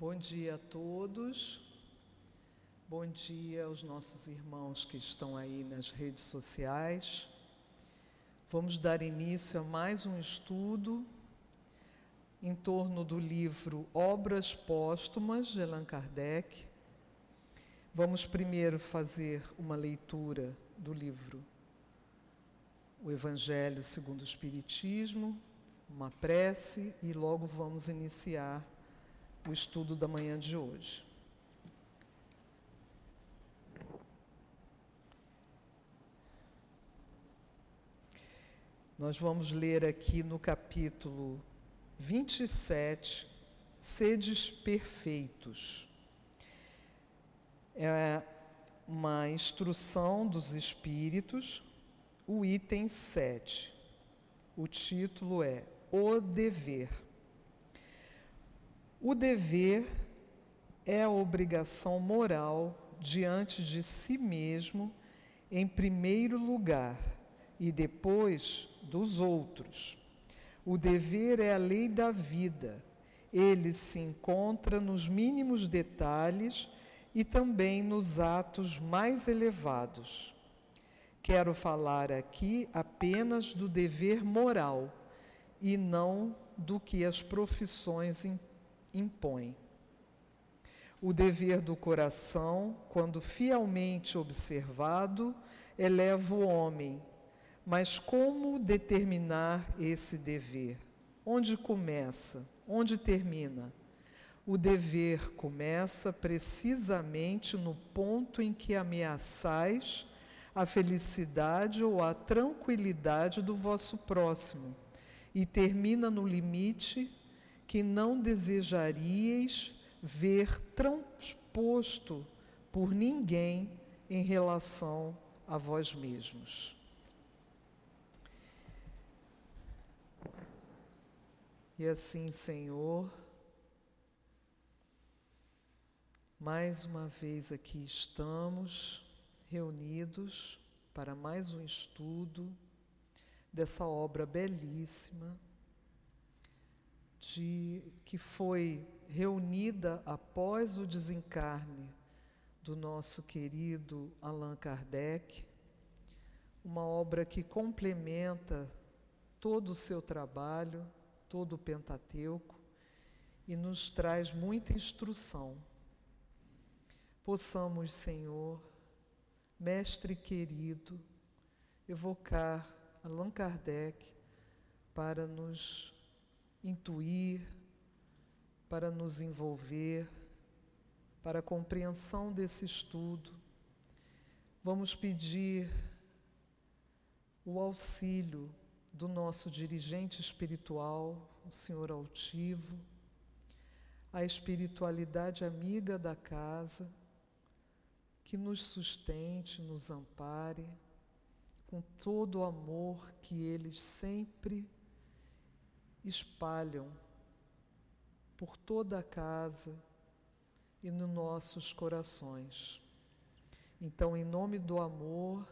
Bom dia a todos. Bom dia aos nossos irmãos que estão aí nas redes sociais. Vamos dar início a mais um estudo em torno do livro Obras Póstumas de Allan Kardec. Vamos primeiro fazer uma leitura do livro O Evangelho segundo o Espiritismo, uma prece e logo vamos iniciar o estudo da manhã de hoje. Nós vamos ler aqui no capítulo 27, Sedes Perfeitos. É uma instrução dos Espíritos, o item 7. O título é O Dever. O dever é a obrigação moral diante de si mesmo, em primeiro lugar, e depois dos outros. O dever é a lei da vida. Ele se encontra nos mínimos detalhes e também nos atos mais elevados. Quero falar aqui apenas do dever moral e não do que as profissões impõem impõe. O dever do coração, quando fielmente observado, eleva o homem. Mas como determinar esse dever? Onde começa? Onde termina? O dever começa precisamente no ponto em que ameaçais a felicidade ou a tranquilidade do vosso próximo e termina no limite que não desejaríeis ver transposto por ninguém em relação a vós mesmos. E assim, Senhor, mais uma vez aqui estamos reunidos para mais um estudo dessa obra belíssima de que foi reunida após o desencarne do nosso querido Allan Kardec, uma obra que complementa todo o seu trabalho, todo o Pentateuco e nos traz muita instrução. Possamos, Senhor, Mestre querido, evocar Allan Kardec para nos intuir, para nos envolver, para a compreensão desse estudo. Vamos pedir o auxílio do nosso dirigente espiritual, o Senhor Altivo, a espiritualidade amiga da casa, que nos sustente, nos ampare, com todo o amor que eles sempre espalham por toda a casa e nos nossos corações. Então, em nome do amor,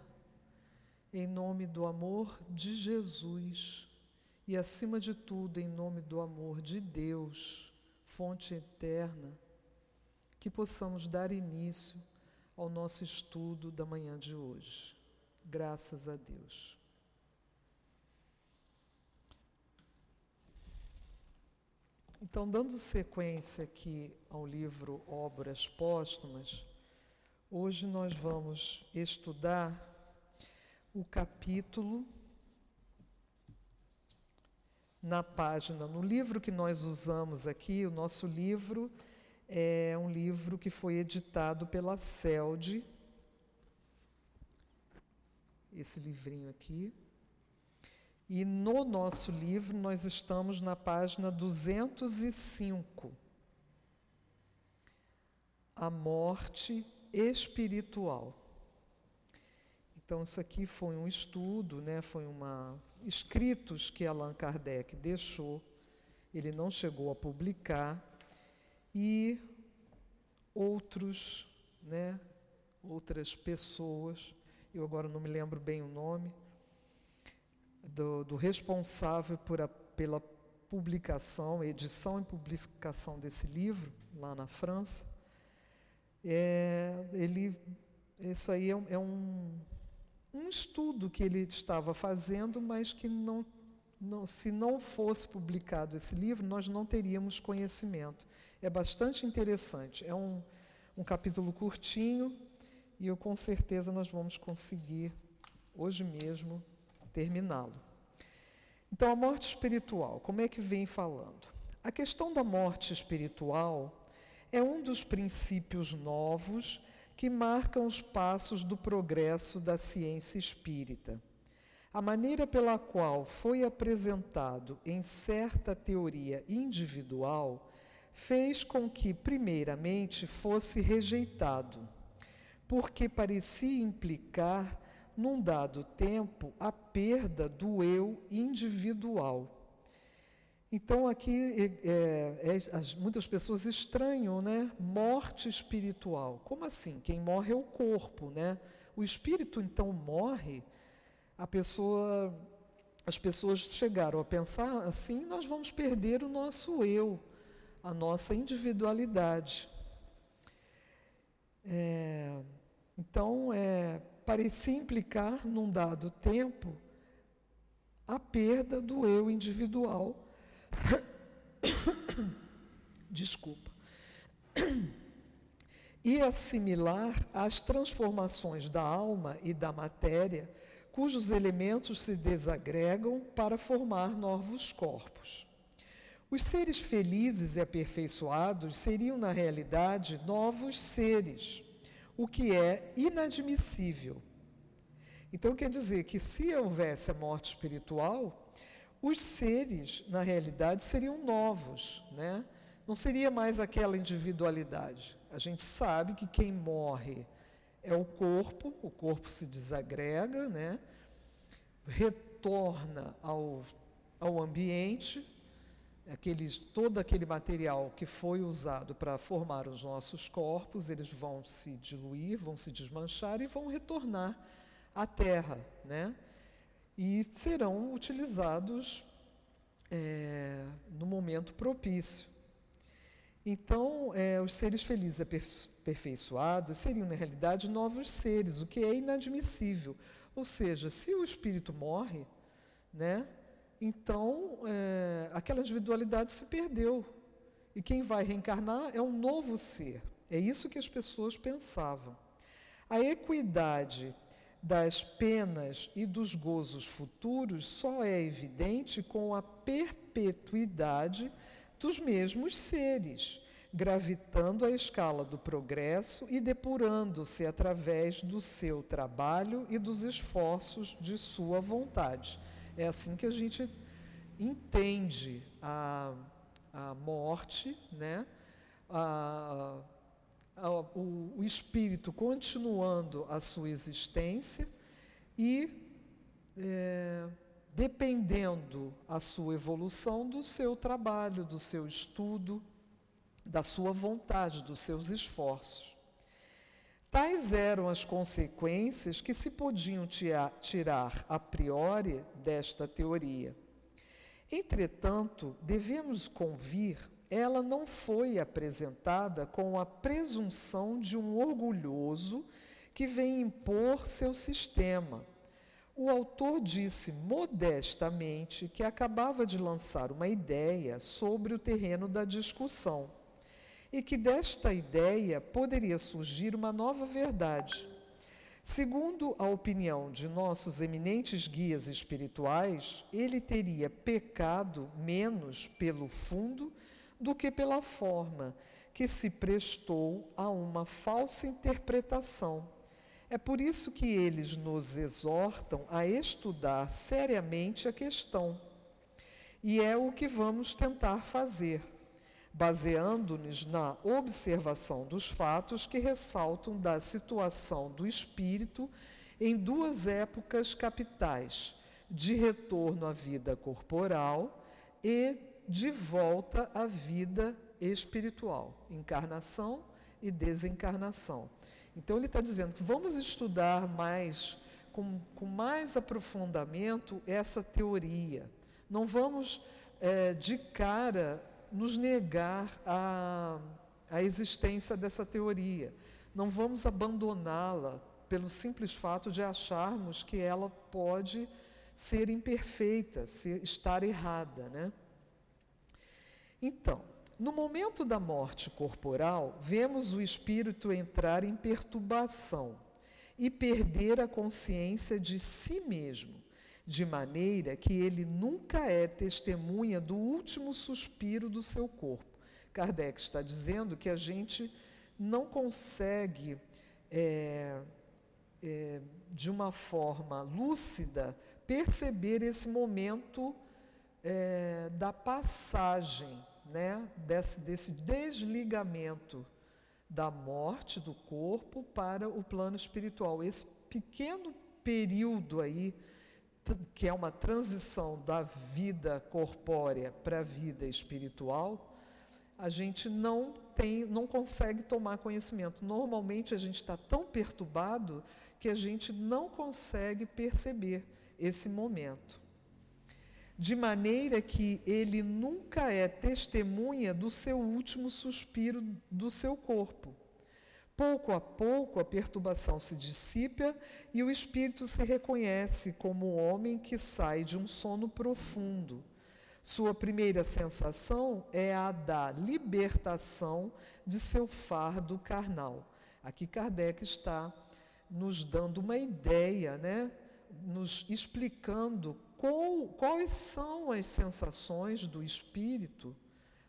em nome do amor de Jesus e, acima de tudo, em nome do amor de Deus, fonte eterna, que possamos dar início ao nosso estudo da manhã de hoje. Graças a Deus. Então, dando sequência aqui ao livro Obras Póstumas, hoje nós vamos estudar o capítulo na página, no livro que nós usamos aqui, o nosso livro é um livro que foi editado pela CELD, esse livrinho aqui. E no nosso livro nós estamos na página 205. A morte espiritual. Então isso aqui foi um estudo, né, foi uma escritos que Allan Kardec deixou. Ele não chegou a publicar e outros, né, outras pessoas, eu agora não me lembro bem o nome, do, do responsável a, pela publicação, edição e publicação desse livro, lá na França. É, ele, isso aí é, é um, um estudo que ele estava fazendo, mas que não, não, se não fosse publicado esse livro, nós não teríamos conhecimento. É bastante interessante. É um, um capítulo curtinho e eu com certeza nós vamos conseguir hoje mesmo terminá-lo. Então, a morte espiritual, como é que vem falando? A questão da morte espiritual é um dos princípios novos que marcam os passos do progresso da ciência espírita. A maneira pela qual foi apresentado em certa teoria individual fez com que, primeiramente, fosse rejeitado, porque parecia implicar, num dado tempo, a perda do eu individual. Então, aqui, é, é, muitas pessoas estranham, né? Morte espiritual. Como assim? Quem morre é o corpo, né? O espírito, então, morre. A pessoa, as pessoas chegaram a pensar assim: nós vamos perder o nosso eu, a nossa individualidade. É, então, é, parecia implicar, num dado tempo, a perda do eu individual Desculpa. E assimilar as transformações da alma e da matéria, cujos elementos se desagregam para formar novos corpos. Os seres felizes e aperfeiçoados seriam, na realidade, novos seres, o que é inadmissível. Então, quer dizer que se houvesse a morte espiritual, os seres, na realidade, seriam novos, né? não seria mais aquela individualidade. A gente sabe que quem morre é o corpo, o corpo se desagrega, né? retorna ao, ao ambiente, aqueles, todo aquele material que foi usado para formar os nossos corpos, eles vão se diluir, vão se desmanchar e vão retornar à Terra. Né? e serão utilizados é, no momento propício. Então, é, os seres felizes aperfeiçoados seriam, na realidade, novos seres, o que é inadmissível. Ou seja, se o espírito morre, né, então é, aquela individualidade se perdeu. E quem vai reencarnar é um novo ser. É isso que as pessoas pensavam. A equidade das penas e dos gozos futuros só é evidente com a perpetuidade dos mesmos seres, gravitando a escala do progresso e depurando-se através do seu trabalho e dos esforços de sua vontade. É assim que a gente entende a, a morte, né? A, o, o espírito continuando a sua existência e é, dependendo a sua evolução do seu trabalho, do seu estudo, da sua vontade, dos seus esforços. Tais eram as consequências que se podiam tirar a priori desta teoria. Entretanto, devemos convir ela não foi apresentada com a presunção de um orgulhoso que vem impor seu sistema. O autor disse modestamente que acabava de lançar uma ideia sobre o terreno da discussão e que desta ideia poderia surgir uma nova verdade. Segundo a opinião de nossos eminentes guias espirituais, ele teria pecado menos pelo fundo do que pela forma que se prestou a uma falsa interpretação. É por isso que eles nos exortam a estudar seriamente a questão. E é o que vamos tentar fazer, baseando-nos na observação dos fatos que ressaltam da situação do espírito em duas épocas capitais, de retorno à vida corporal e de volta à vida espiritual, encarnação e desencarnação. Então ele está dizendo que vamos estudar mais, com, com mais aprofundamento, essa teoria. Não vamos é, de cara nos negar a, a existência dessa teoria. Não vamos abandoná-la pelo simples fato de acharmos que ela pode ser imperfeita, ser, estar errada. Né? Então, no momento da morte corporal, vemos o espírito entrar em perturbação e perder a consciência de si mesmo, de maneira que ele nunca é testemunha do último suspiro do seu corpo. Kardec está dizendo que a gente não consegue, é, é, de uma forma lúcida, perceber esse momento é, da passagem né, desse, desse desligamento da morte do corpo para o plano espiritual. Esse pequeno período aí, que é uma transição da vida corpórea para a vida espiritual, a gente não tem, não consegue tomar conhecimento. Normalmente a gente está tão perturbado que a gente não consegue perceber esse momento de maneira que ele nunca é testemunha do seu último suspiro do seu corpo. Pouco a pouco a perturbação se dissipa e o espírito se reconhece como o homem que sai de um sono profundo. Sua primeira sensação é a da libertação de seu fardo carnal. Aqui Kardec está nos dando uma ideia, né? nos explicando qual, quais são as sensações do espírito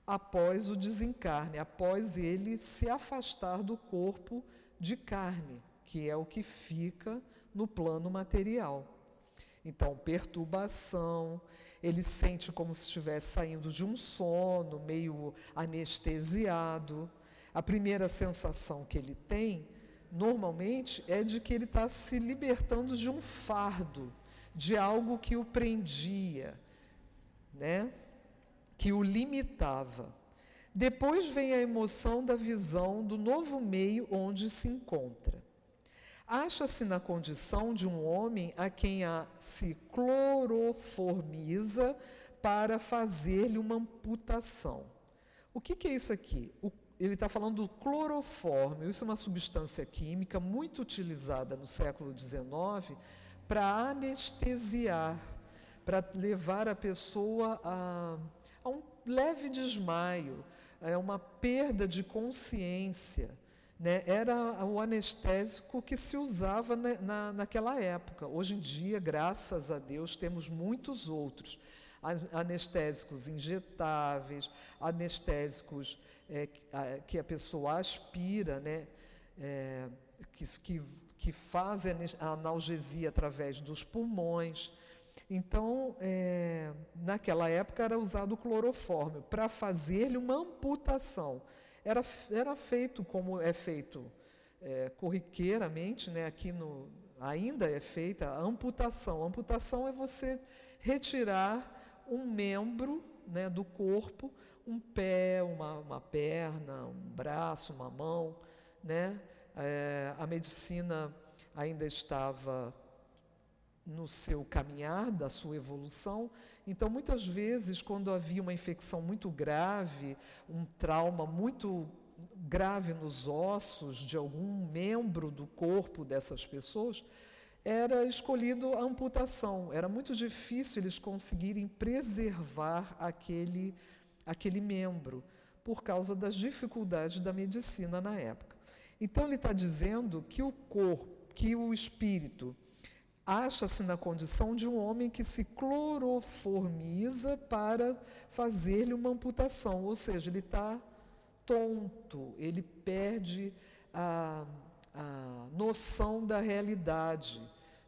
após o desencarne, após ele se afastar do corpo de carne, que é o que fica no plano material. Então, perturbação, ele sente como se estivesse saindo de um sono, meio anestesiado. A primeira sensação que ele tem, normalmente, é de que ele está se libertando de um fardo de algo que o prendia, né? Que o limitava. Depois vem a emoção da visão do novo meio onde se encontra. Acha-se na condição de um homem a quem a se cloroformiza para fazer-lhe uma amputação. O que, que é isso aqui? O, ele está falando do clorofórmio. Isso é uma substância química muito utilizada no século XIX para anestesiar, para levar a pessoa a, a, um leve desmaio, a uma perda de consciência. Né? Era o anestésico que se usava na, na, naquela época. Hoje em dia, graças a Deus, temos muitos outros. Anestésicos injetáveis, anestésicos é, que a pessoa aspira, né? É, que, que que fazem a analgesia através dos pulmões. Então, é, naquela época era usado o clorofórmio para fazer-lhe uma amputação. Era, era feito como é feito é, corriqueiramente, né, aqui no, ainda é feita a amputação. A amputação é você retirar um membro né, do corpo, um pé, uma, uma perna, um braço, uma mão, né? É, a medicina ainda estava no seu caminhar, da sua evolução. Então, muitas vezes, quando havia uma infecção muito grave, um trauma muito grave nos ossos de algum membro do corpo dessas pessoas, era escolhido a amputação. Era muito difícil eles conseguirem preservar aquele, aquele membro, por causa das dificuldades da medicina na época. Então ele está dizendo que o corpo, que o espírito acha-se na condição de um homem que se cloroformiza para fazer-lhe uma amputação, ou seja, ele está tonto, ele perde a, a noção da realidade,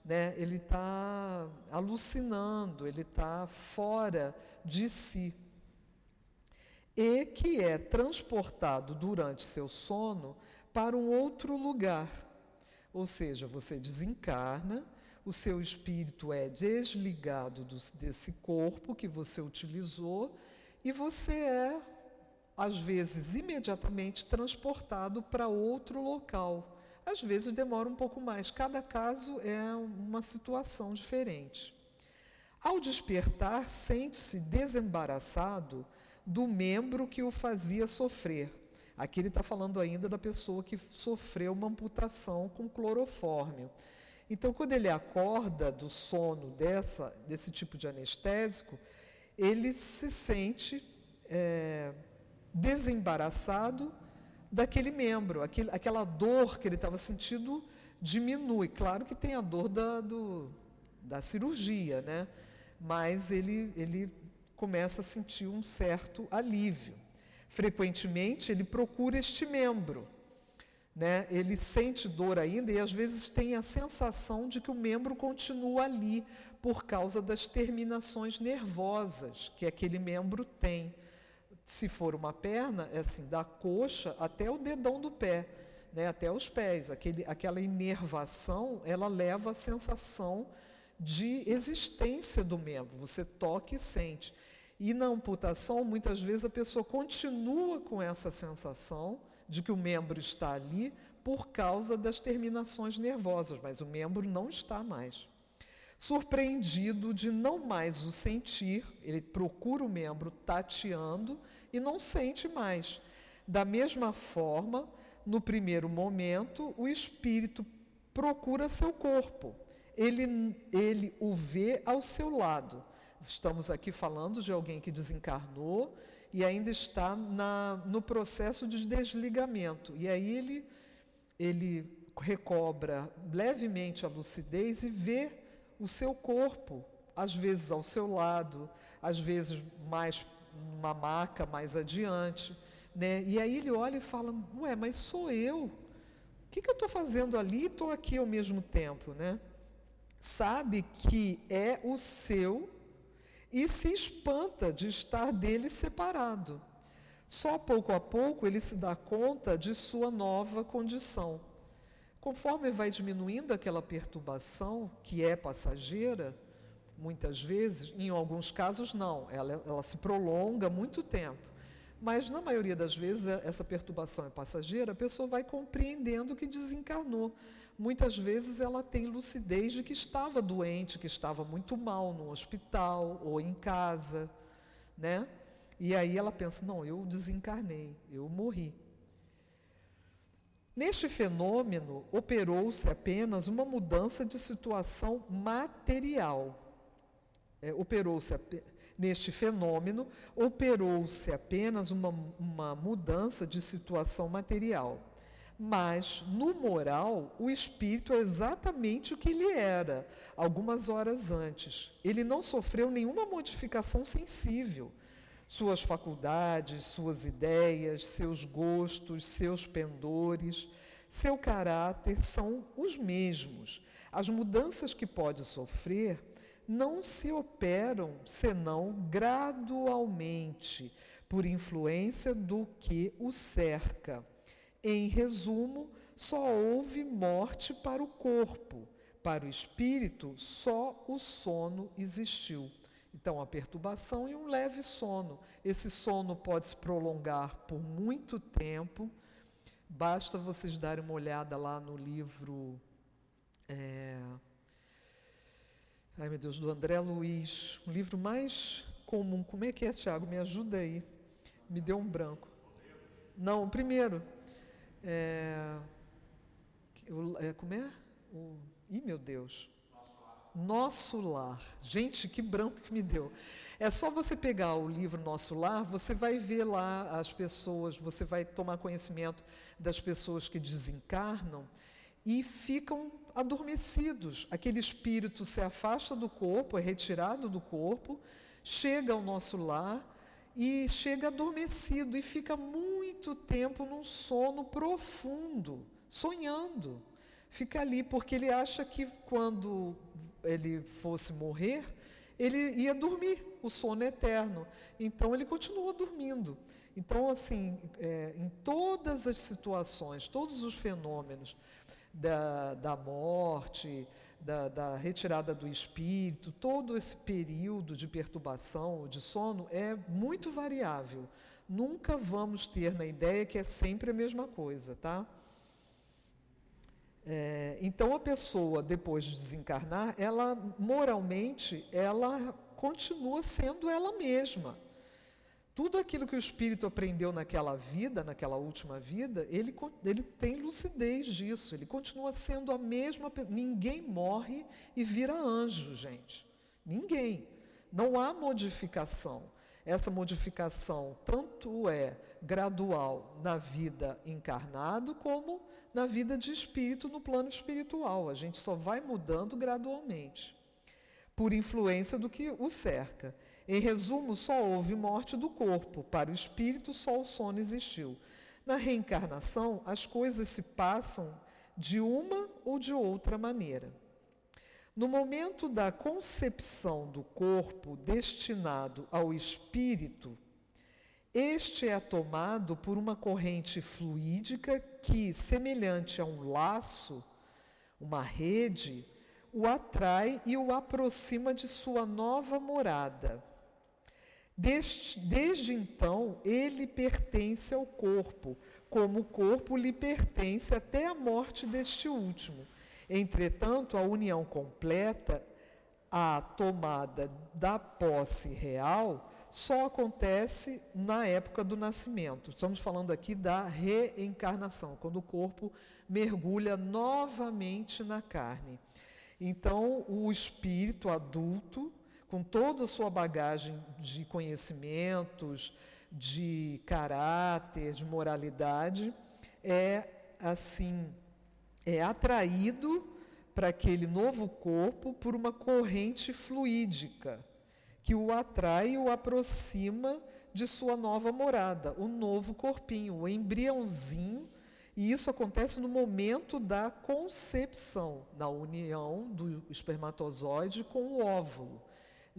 né? ele está alucinando, ele está fora de si. E que é transportado durante seu sono para um outro lugar. Ou seja, você desencarna, o seu espírito é desligado do, desse corpo que você utilizou e você é, às vezes, imediatamente transportado para outro local. Às vezes demora um pouco mais, cada caso é uma situação diferente. Ao despertar, sente-se desembaraçado do membro que o fazia sofrer Aqui ele está falando ainda da pessoa que sofreu uma amputação com clorofórmio. Então, quando ele acorda do sono dessa, desse tipo de anestésico, ele se sente é, desembaraçado daquele membro, aquele, aquela dor que ele estava sentindo diminui. Claro que tem a dor da, do, da cirurgia, né? mas ele, ele começa a sentir um certo alívio. Frequentemente, ele procura este membro. Né? Ele sente dor ainda e às vezes tem a sensação de que o membro continua ali por causa das terminações nervosas que aquele membro tem. Se for uma perna, é assim, da coxa até o dedão do pé, né? até os pés. Aquele, aquela inervação, ela leva a sensação de existência do membro. Você toca e sente. E na amputação, muitas vezes a pessoa continua com essa sensação de que o membro está ali por causa das terminações nervosas, mas o membro não está mais. Surpreendido de não mais o sentir, ele procura o membro tateando e não sente mais. Da mesma forma, no primeiro momento, o espírito procura seu corpo. Ele, ele o vê ao seu lado, Estamos aqui falando de alguém que desencarnou e ainda está na, no processo de desligamento. E aí ele, ele recobra levemente a lucidez e vê o seu corpo, às vezes ao seu lado, às vezes mais uma maca mais adiante. Né? E aí ele olha e fala: Ué, mas sou eu. O que, que eu estou fazendo ali e estou aqui ao mesmo tempo? Né? Sabe que é o seu e se espanta de estar dele separado. Só pouco a pouco ele se dá conta de sua nova condição. Conforme vai diminuindo aquela perturbação, que é passageira, muitas vezes, em alguns casos não, ela, ela se prolonga muito tempo. Mas na maioria das vezes essa perturbação é passageira, a pessoa vai compreendendo que desencarnou muitas vezes ela tem lucidez de que estava doente, que estava muito mal no hospital ou em casa, né? E aí ela pensa: não, eu desencarnei, eu morri. Neste fenômeno, operou-se apenas uma mudança de situação material. É, operou-se neste fenômeno, operou-se apenas uma, uma mudança de situação material. Mas, no moral, o espírito é exatamente o que ele era algumas horas antes. Ele não sofreu nenhuma modificação sensível. Suas faculdades, suas ideias, seus gostos, seus pendores, seu caráter são os mesmos. As mudanças que pode sofrer não se operam senão gradualmente, por influência do que o cerca. Em resumo, só houve morte para o corpo, para o espírito, só o sono existiu. Então, a perturbação e um leve sono. Esse sono pode se prolongar por muito tempo. Basta vocês darem uma olhada lá no livro. É... Ai, meu Deus, do André Luiz. Um livro mais comum. Como é que é, Tiago? Me ajuda aí. Me deu um branco. Não, o primeiro. É, é, como é? O, ih, meu Deus. Nosso Lar. Gente, que branco que me deu. É só você pegar o livro Nosso Lar, você vai ver lá as pessoas, você vai tomar conhecimento das pessoas que desencarnam e ficam adormecidos. Aquele espírito se afasta do corpo, é retirado do corpo, chega ao nosso lar e chega adormecido e fica muito tempo num sono profundo, sonhando. Fica ali porque ele acha que quando ele fosse morrer, ele ia dormir, o sono eterno. Então ele continua dormindo. Então, assim, é, em todas as situações, todos os fenômenos da, da morte, da, da, retirada do espírito, todo esse período de perturbação, de sono, é muito variável. Nunca vamos ter na ideia que é sempre a mesma coisa, tá? É, então a pessoa depois de desencarnar, ela moralmente, ela continua sendo ela mesma. tudo aquilo que o espírito aprendeu naquela vida, naquela última vida, ele, ele tem lucidez disso, ele continua sendo a mesma. Ninguém morre e vira anjo, gente. Ninguém. Não há modificação. Essa modificação tanto é gradual na vida encarnado como na vida de espírito no plano espiritual. A gente só vai mudando gradualmente, por influência do que o cerca. Em resumo, só houve morte do corpo, para o espírito só o sono existiu. Na reencarnação, as coisas se passam de uma ou de outra maneira. No momento da concepção do corpo destinado ao espírito, este é tomado por uma corrente fluídica que, semelhante a um laço, uma rede, o atrai e o aproxima de sua nova morada. Desde, desde então, ele pertence ao corpo, como o corpo lhe pertence até a morte deste último. Entretanto, a união completa, a tomada da posse real, só acontece na época do nascimento. Estamos falando aqui da reencarnação, quando o corpo mergulha novamente na carne. Então, o espírito adulto com toda a sua bagagem de conhecimentos, de caráter, de moralidade, é assim, é atraído para aquele novo corpo por uma corrente fluídica que o atrai e o aproxima de sua nova morada, o novo corpinho, o embriãozinho, e isso acontece no momento da concepção, na união do espermatozoide com o óvulo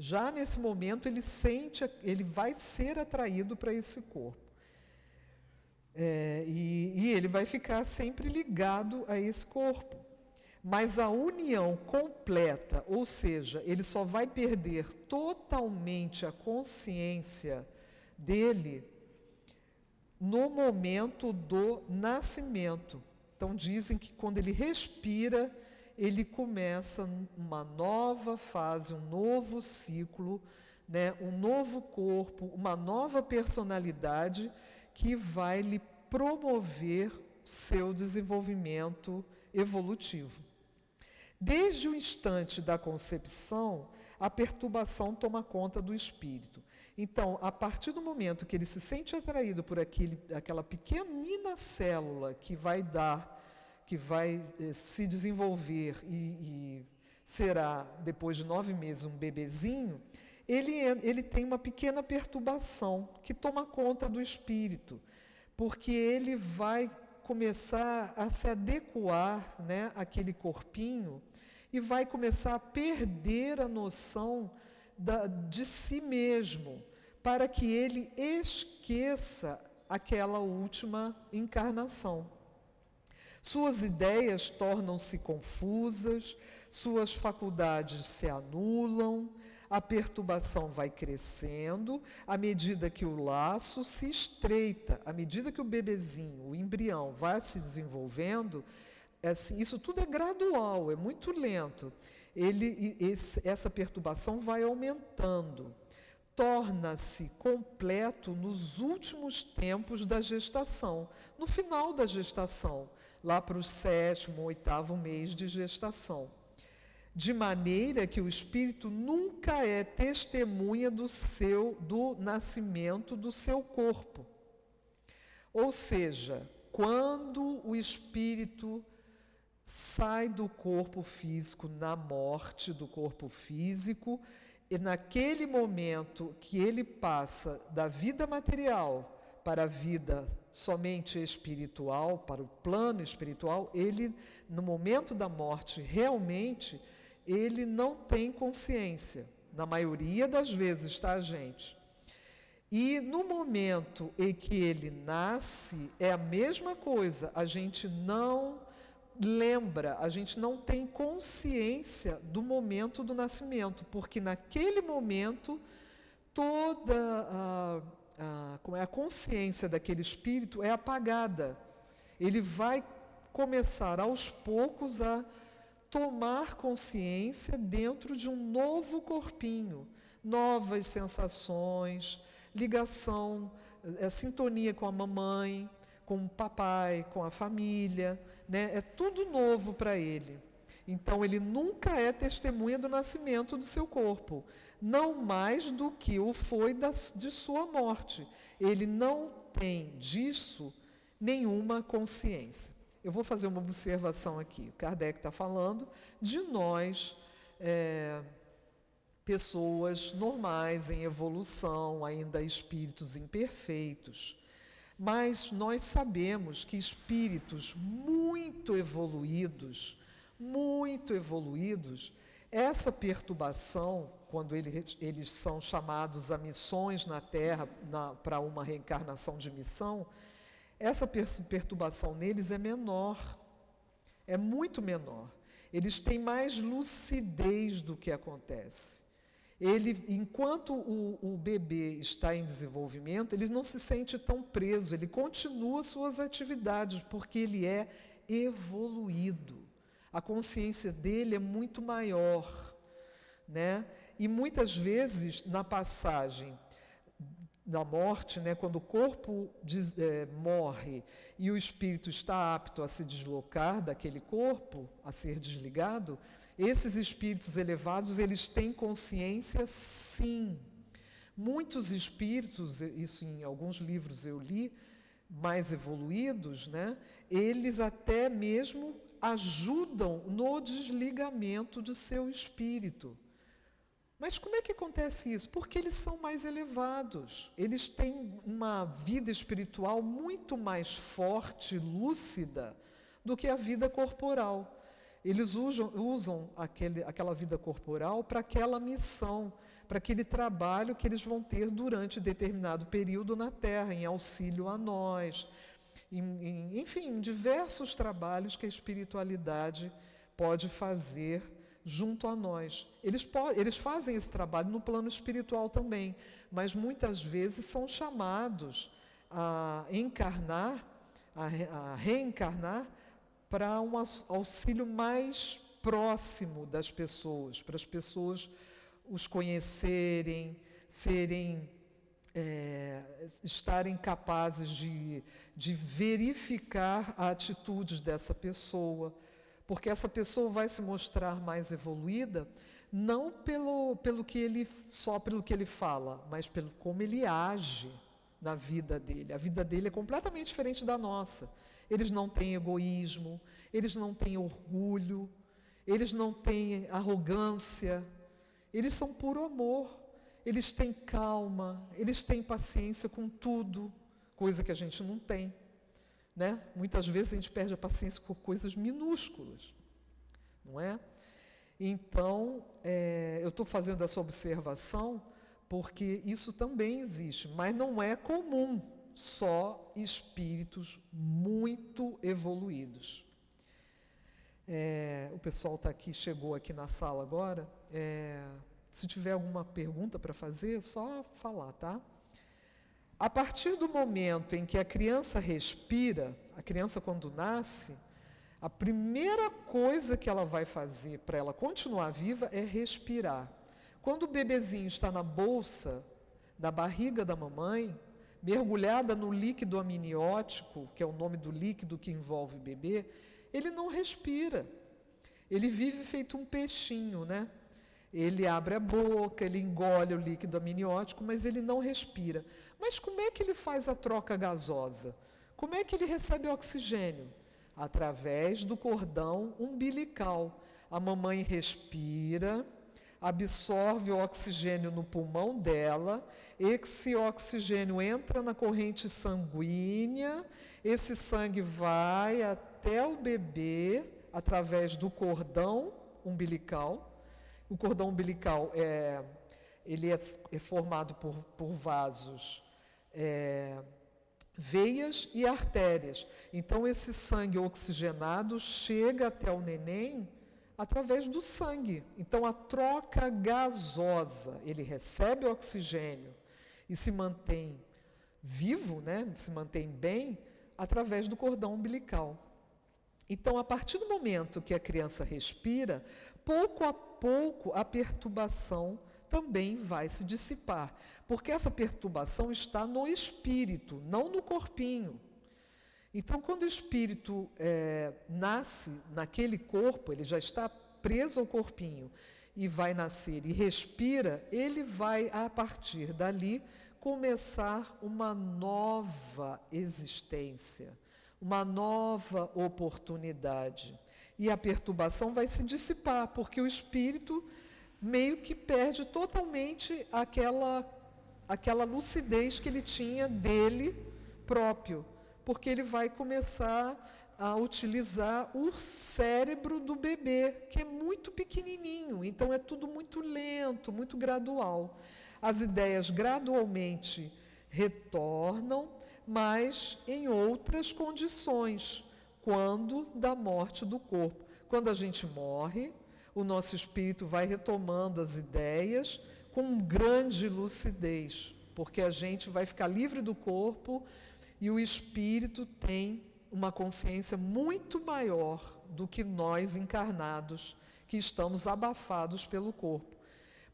já nesse momento ele sente, ele vai ser atraído para esse corpo. É, e, e ele vai ficar sempre ligado a esse corpo. Mas a união completa, ou seja, ele só vai perder totalmente a consciência dele no momento do nascimento. Então dizem que quando ele respira, ele começa uma nova fase, um novo ciclo, né, um novo corpo, uma nova personalidade que vai lhe promover seu desenvolvimento evolutivo. Desde o instante da concepção, a perturbação toma conta do espírito. Então, a partir do momento que ele se sente atraído por aquele, aquela pequenina célula que vai dar que vai eh, se desenvolver e, e, será, depois de nove meses, um bebezinho, ele, ele tem uma pequena perturbação que toma conta do espírito, porque ele vai começar a se adequar né, àquele corpinho e vai começar a perder a noção da, de si mesmo, para que ele esqueça aquela última encarnação. Suas ideias tornam-se confusas, suas faculdades se anulam, a perturbação vai crescendo à medida que o laço se estreita, à medida que o bebezinho, o embrião, vai se desenvolvendo. É assim, isso tudo é gradual, é muito lento. Ele, esse, essa perturbação vai aumentando. Torna-se completo nos últimos tempos da gestação, no final da gestação lá para o sétimo, oitavo mês de gestação. De maneira que o espírito nunca é testemunha do seu do nascimento do seu corpo. Ou seja, quando o espírito sai do corpo físico na morte do corpo físico, e naquele momento que ele passa da vida material para a vida somente espiritual, para o plano espiritual, ele, no momento da morte, realmente, ele não tem consciência. Na maioria das vezes, tá, gente? E no momento em que ele nasce, é a mesma coisa, a gente não lembra, a gente não tem consciência do momento do nascimento, porque naquele momento toda a a, é a consciência daquele espírito é apagada. Ele vai começar aos poucos a tomar consciência dentro de um novo corpinho, novas sensações, ligação, é, sintonia com a mamãe, com o papai, com a família, né? É tudo novo para ele. Então ele nunca é testemunha do nascimento do seu corpo, não mais do que o foi da, de sua morte. Ele não tem disso nenhuma consciência. Eu vou fazer uma observação aqui. O Kardec está falando de nós, é, pessoas normais em evolução, ainda espíritos imperfeitos. Mas nós sabemos que espíritos muito evoluídos, muito evoluídos, essa perturbação, quando eles, eles são chamados a missões na Terra para uma reencarnação de missão, essa perturbação neles é menor, é muito menor. Eles têm mais lucidez do que acontece. Ele, enquanto o, o bebê está em desenvolvimento, ele não se sente tão preso, ele continua suas atividades, porque ele é evoluído. A consciência dele é muito maior. Né? E muitas vezes, na passagem da morte, né, quando o corpo diz, é, morre e o espírito está apto a se deslocar daquele corpo, a ser desligado, esses espíritos elevados, eles têm consciência sim. Muitos espíritos, isso em alguns livros eu li, mais evoluídos, né, eles até mesmo ajudam no desligamento do seu espírito. Mas como é que acontece isso? Porque eles são mais elevados, eles têm uma vida espiritual muito mais forte, lúcida, do que a vida corporal. Eles usam, usam aquele, aquela vida corporal para aquela missão, para aquele trabalho que eles vão ter durante determinado período na Terra, em auxílio a nós, em, em, enfim, diversos trabalhos que a espiritualidade pode fazer junto a nós. Eles, eles fazem esse trabalho no plano espiritual também, mas muitas vezes são chamados a encarnar, a, a reencarnar, para um auxílio mais próximo das pessoas, para as pessoas os conhecerem, serem é, estarem capazes de, de verificar a atitudes dessa pessoa porque essa pessoa vai se mostrar mais evoluída não pelo, pelo que ele só pelo que ele fala, mas pelo como ele age na vida dele. A vida dele é completamente diferente da nossa. Eles não têm egoísmo, eles não têm orgulho, eles não têm arrogância, eles são puro amor, eles têm calma, eles têm paciência com tudo, coisa que a gente não tem. Né? Muitas vezes a gente perde a paciência por coisas minúsculas, não é? Então, é, eu estou fazendo essa observação porque isso também existe, mas não é comum só espíritos muito evoluídos. É, o pessoal está aqui, chegou aqui na sala agora. É, se tiver alguma pergunta para fazer, só falar, tá? A partir do momento em que a criança respira, a criança quando nasce, a primeira coisa que ela vai fazer para ela continuar viva é respirar. Quando o bebezinho está na bolsa da barriga da mamãe, mergulhada no líquido amniótico, que é o nome do líquido que envolve o bebê, ele não respira. Ele vive feito um peixinho, né? Ele abre a boca, ele engole o líquido amniótico, mas ele não respira. Mas como é que ele faz a troca gasosa? Como é que ele recebe oxigênio? Através do cordão umbilical. A mamãe respira, absorve o oxigênio no pulmão dela, esse oxigênio entra na corrente sanguínea, esse sangue vai até o bebê através do cordão umbilical. O cordão umbilical é, ele é, é formado por, por vasos é, veias e artérias. Então, esse sangue oxigenado chega até o neném através do sangue. Então, a troca gasosa, ele recebe oxigênio e se mantém vivo, né? se mantém bem, através do cordão umbilical. Então, a partir do momento que a criança respira, pouco a pouco a perturbação também vai se dissipar, porque essa perturbação está no espírito, não no corpinho. Então, quando o espírito é, nasce naquele corpo, ele já está preso ao corpinho e vai nascer e respira, ele vai, a partir dali, começar uma nova existência, uma nova oportunidade. E a perturbação vai se dissipar, porque o espírito meio que perde totalmente aquela, aquela lucidez que ele tinha dele próprio, porque ele vai começar a utilizar o cérebro do bebê, que é muito pequenininho, então é tudo muito lento, muito gradual. As ideias gradualmente retornam, mas em outras condições, quando da morte do corpo. Quando a gente morre, o nosso espírito vai retomando as ideias com grande lucidez, porque a gente vai ficar livre do corpo e o espírito tem uma consciência muito maior do que nós encarnados, que estamos abafados pelo corpo.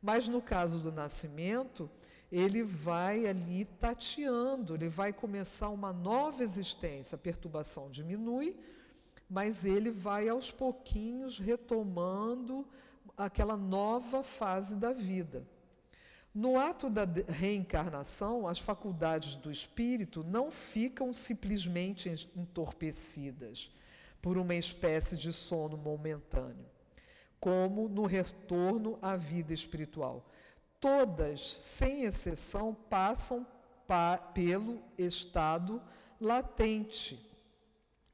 Mas no caso do nascimento, ele vai ali tateando, ele vai começar uma nova existência, a perturbação diminui, mas ele vai aos pouquinhos retomando aquela nova fase da vida. No ato da reencarnação, as faculdades do espírito não ficam simplesmente entorpecidas por uma espécie de sono momentâneo, como no retorno à vida espiritual. Todas, sem exceção, passam pelo estado latente,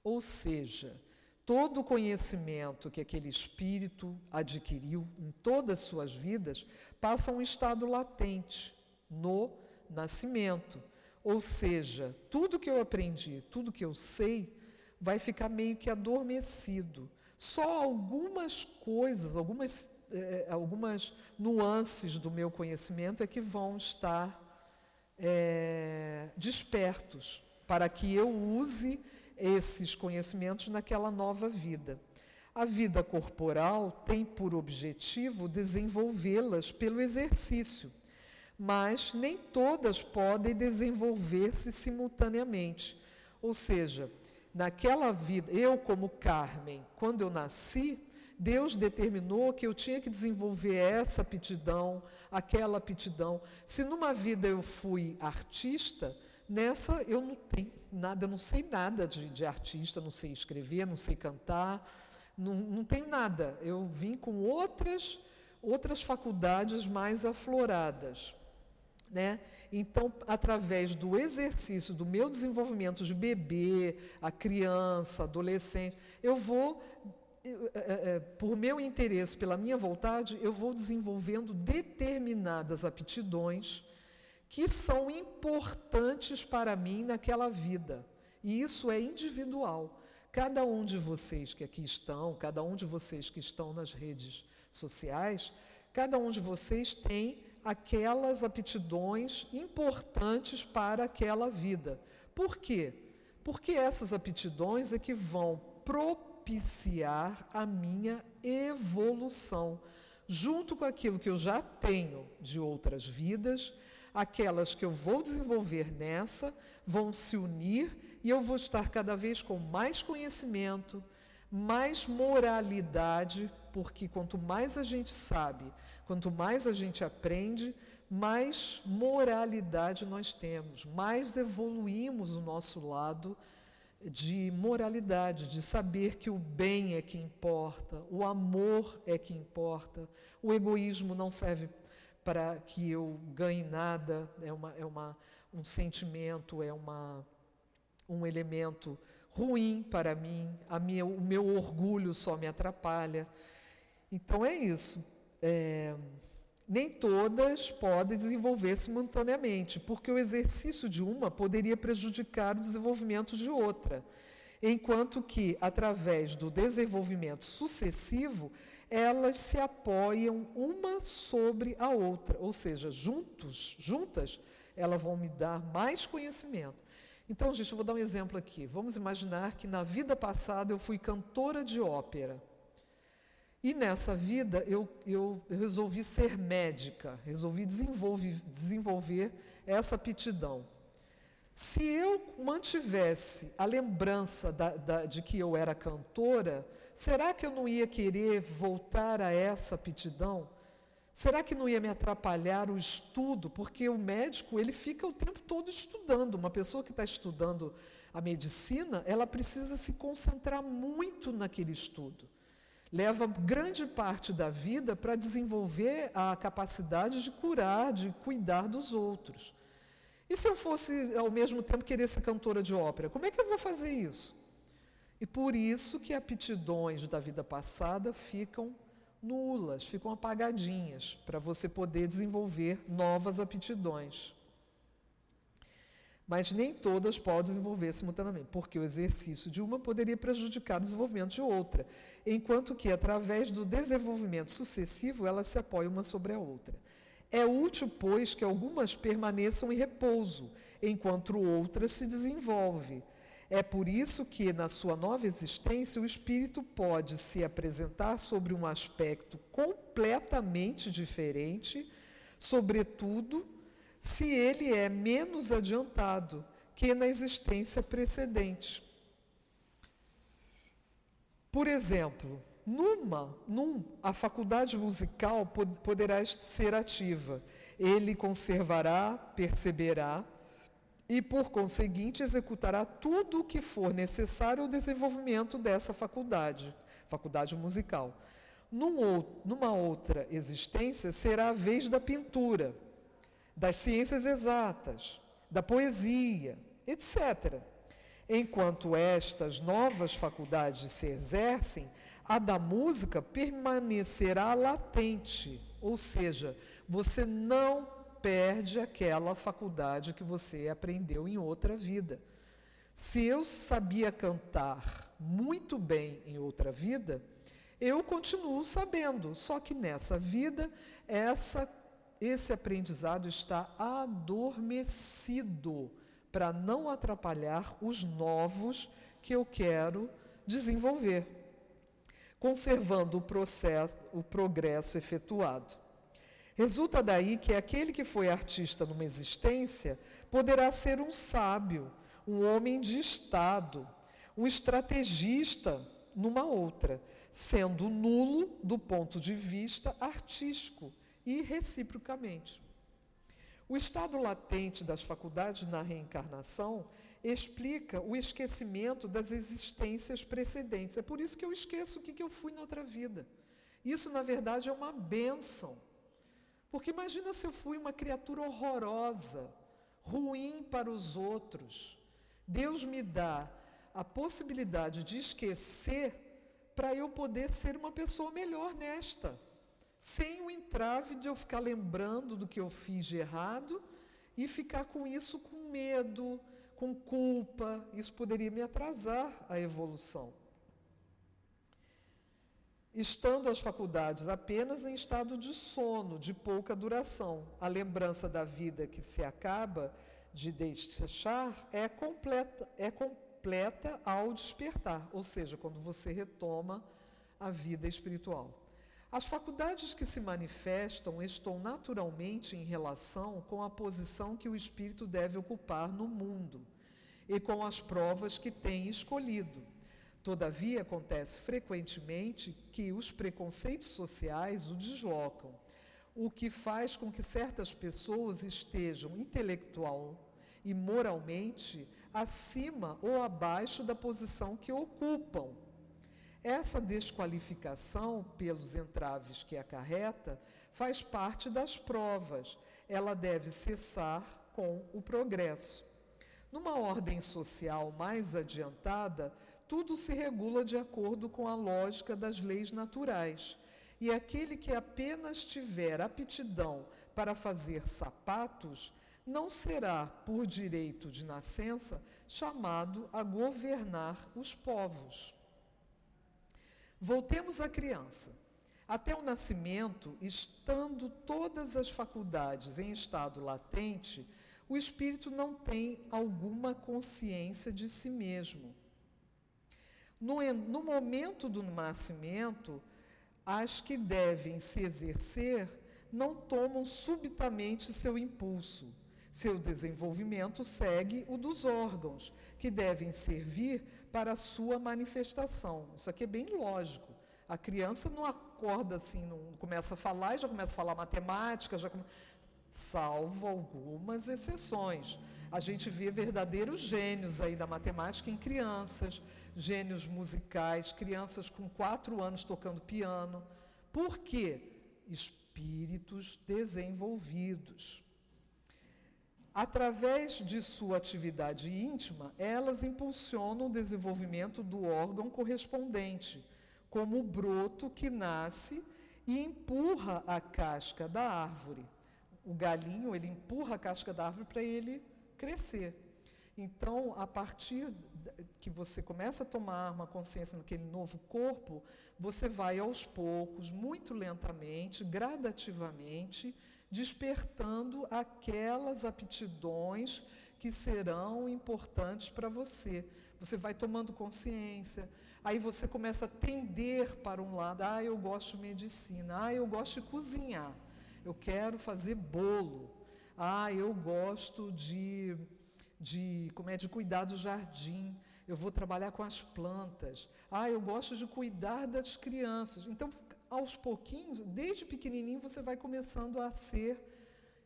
ou seja, todo o conhecimento que aquele espírito adquiriu em todas as suas vidas passa a um estado latente no nascimento. Ou seja, tudo que eu aprendi, tudo que eu sei, vai ficar meio que adormecido. Só algumas coisas, algumas, eh, algumas nuances do meu conhecimento é que vão estar eh, despertos para que eu use esses conhecimentos naquela nova vida. A vida corporal tem por objetivo desenvolvê-las pelo exercício, mas nem todas podem desenvolver-se simultaneamente. Ou seja, naquela vida, eu como Carmen, quando eu nasci, Deus determinou que eu tinha que desenvolver essa aptidão, aquela aptidão. Se numa vida eu fui artista, Nessa eu não tenho nada, não sei nada de, de artista, não sei escrever, não sei cantar, não, não tenho nada. Eu vim com outras, outras faculdades mais afloradas. Né? Então, através do exercício do meu desenvolvimento de bebê, a criança, adolescente, eu vou, é, é, por meu interesse, pela minha vontade, eu vou desenvolvendo determinadas aptidões que são importantes para mim naquela vida. E isso é individual. Cada um de vocês que aqui estão, cada um de vocês que estão nas redes sociais, cada um de vocês tem aquelas aptidões importantes para aquela vida. Por quê? Porque essas aptidões é que vão propiciar a minha evolução, junto com aquilo que eu já tenho de outras vidas aquelas que eu vou desenvolver nessa vão se unir e eu vou estar cada vez com mais conhecimento, mais moralidade, porque quanto mais a gente sabe, quanto mais a gente aprende, mais moralidade nós temos, mais evoluímos o nosso lado de moralidade, de saber que o bem é que importa, o amor é que importa, o egoísmo não serve para que eu ganhe nada, é, uma, é uma, um sentimento, é uma, um elemento ruim para mim, a minha, o meu orgulho só me atrapalha. Então é isso. É, nem todas podem desenvolver simultaneamente, porque o exercício de uma poderia prejudicar o desenvolvimento de outra, enquanto que, através do desenvolvimento sucessivo, elas se apoiam uma sobre a outra, ou seja, juntos, juntas, elas vão me dar mais conhecimento. Então, gente, eu vou dar um exemplo aqui. Vamos imaginar que na vida passada eu fui cantora de ópera. E nessa vida eu, eu, resolvi ser médica, resolvi desenvolver, desenvolver essa aptidão. Se eu mantivesse a lembrança da, da, de que eu era cantora, será que eu não ia querer voltar a essa aptidão? Será que não ia me atrapalhar o estudo? Porque o médico ele fica o tempo todo estudando. Uma pessoa que está estudando a medicina, ela precisa se concentrar muito naquele estudo. Leva grande parte da vida para desenvolver a capacidade de curar, de cuidar dos outros. E se eu fosse, ao mesmo tempo, querer ser cantora de ópera? Como é que eu vou fazer isso? E por isso que aptidões da vida passada ficam nulas, ficam apagadinhas, para você poder desenvolver novas aptidões. Mas nem todas podem desenvolver simultaneamente, porque o exercício de uma poderia prejudicar o desenvolvimento de outra, enquanto que, através do desenvolvimento sucessivo, elas se apoiam uma sobre a outra. É útil, pois, que algumas permaneçam em repouso, enquanto outras se desenvolvem. É por isso que, na sua nova existência, o espírito pode se apresentar sobre um aspecto completamente diferente, sobretudo se ele é menos adiantado que na existência precedente. Por exemplo, numa, num, a faculdade musical poderá ser ativa. Ele conservará, perceberá e, por conseguinte, executará tudo o que for necessário ao desenvolvimento dessa faculdade, faculdade musical. Num, numa outra existência, será a vez da pintura, das ciências exatas, da poesia, etc. Enquanto estas novas faculdades se exercem, a da música permanecerá latente, ou seja, você não perde aquela faculdade que você aprendeu em outra vida. Se eu sabia cantar muito bem em outra vida, eu continuo sabendo, só que nessa vida essa esse aprendizado está adormecido para não atrapalhar os novos que eu quero desenvolver conservando o, processo, o progresso efetuado. Resulta daí que aquele que foi artista numa existência poderá ser um sábio, um homem de Estado, um estrategista numa outra, sendo nulo do ponto de vista artístico e reciprocamente. O estado latente das faculdades na reencarnação explica o esquecimento das existências precedentes. É por isso que eu esqueço o que eu fui na outra vida. Isso, na verdade, é uma benção. Porque imagina se eu fui uma criatura horrorosa, ruim para os outros. Deus me dá a possibilidade de esquecer para eu poder ser uma pessoa melhor nesta. Sem o entrave de eu ficar lembrando do que eu fiz de errado e ficar com isso com medo, com culpa, isso poderia me atrasar a evolução. Estando as faculdades apenas em estado de sono, de pouca duração, a lembrança da vida que se acaba de deixar é completa, é completa ao despertar, ou seja, quando você retoma a vida espiritual. As faculdades que se manifestam estão naturalmente em relação com a posição que o espírito deve ocupar no mundo e com as provas que tem escolhido. Todavia, acontece frequentemente que os preconceitos sociais o deslocam, o que faz com que certas pessoas estejam intelectual e moralmente acima ou abaixo da posição que ocupam essa desqualificação, pelos entraves que acarreta, faz parte das provas. Ela deve cessar com o progresso. Numa ordem social mais adiantada, tudo se regula de acordo com a lógica das leis naturais. E aquele que apenas tiver aptidão para fazer sapatos não será, por direito de nascença, chamado a governar os povos. Voltemos à criança. Até o nascimento, estando todas as faculdades em estado latente, o espírito não tem alguma consciência de si mesmo. No, no momento do nascimento, As que devem se exercer não tomam subitamente seu impulso. Seu desenvolvimento segue o dos órgãos, que devem servir para a sua manifestação. Isso aqui é bem lógico. A criança não acorda assim, não começa a falar e já começa a falar matemática, já come... salvo algumas exceções. A gente vê verdadeiros gênios aí da matemática em crianças, gênios musicais, crianças com quatro anos tocando piano. Por quê? Espíritos desenvolvidos. Através de sua atividade íntima, elas impulsionam o desenvolvimento do órgão correspondente, como o broto que nasce e empurra a casca da árvore. O galinho, ele empurra a casca da árvore para ele crescer. Então, a partir que você começa a tomar uma consciência naquele novo corpo, você vai aos poucos, muito lentamente, gradativamente, despertando aquelas aptidões que serão importantes para você. Você vai tomando consciência, aí você começa a tender para um lado, ah, eu gosto de medicina, ah, eu gosto de cozinhar, eu quero fazer bolo, ah, eu gosto de, de, como é, de cuidar do jardim, eu vou trabalhar com as plantas, ah, eu gosto de cuidar das crianças. Então, aos pouquinhos, desde pequenininho, você vai começando a ser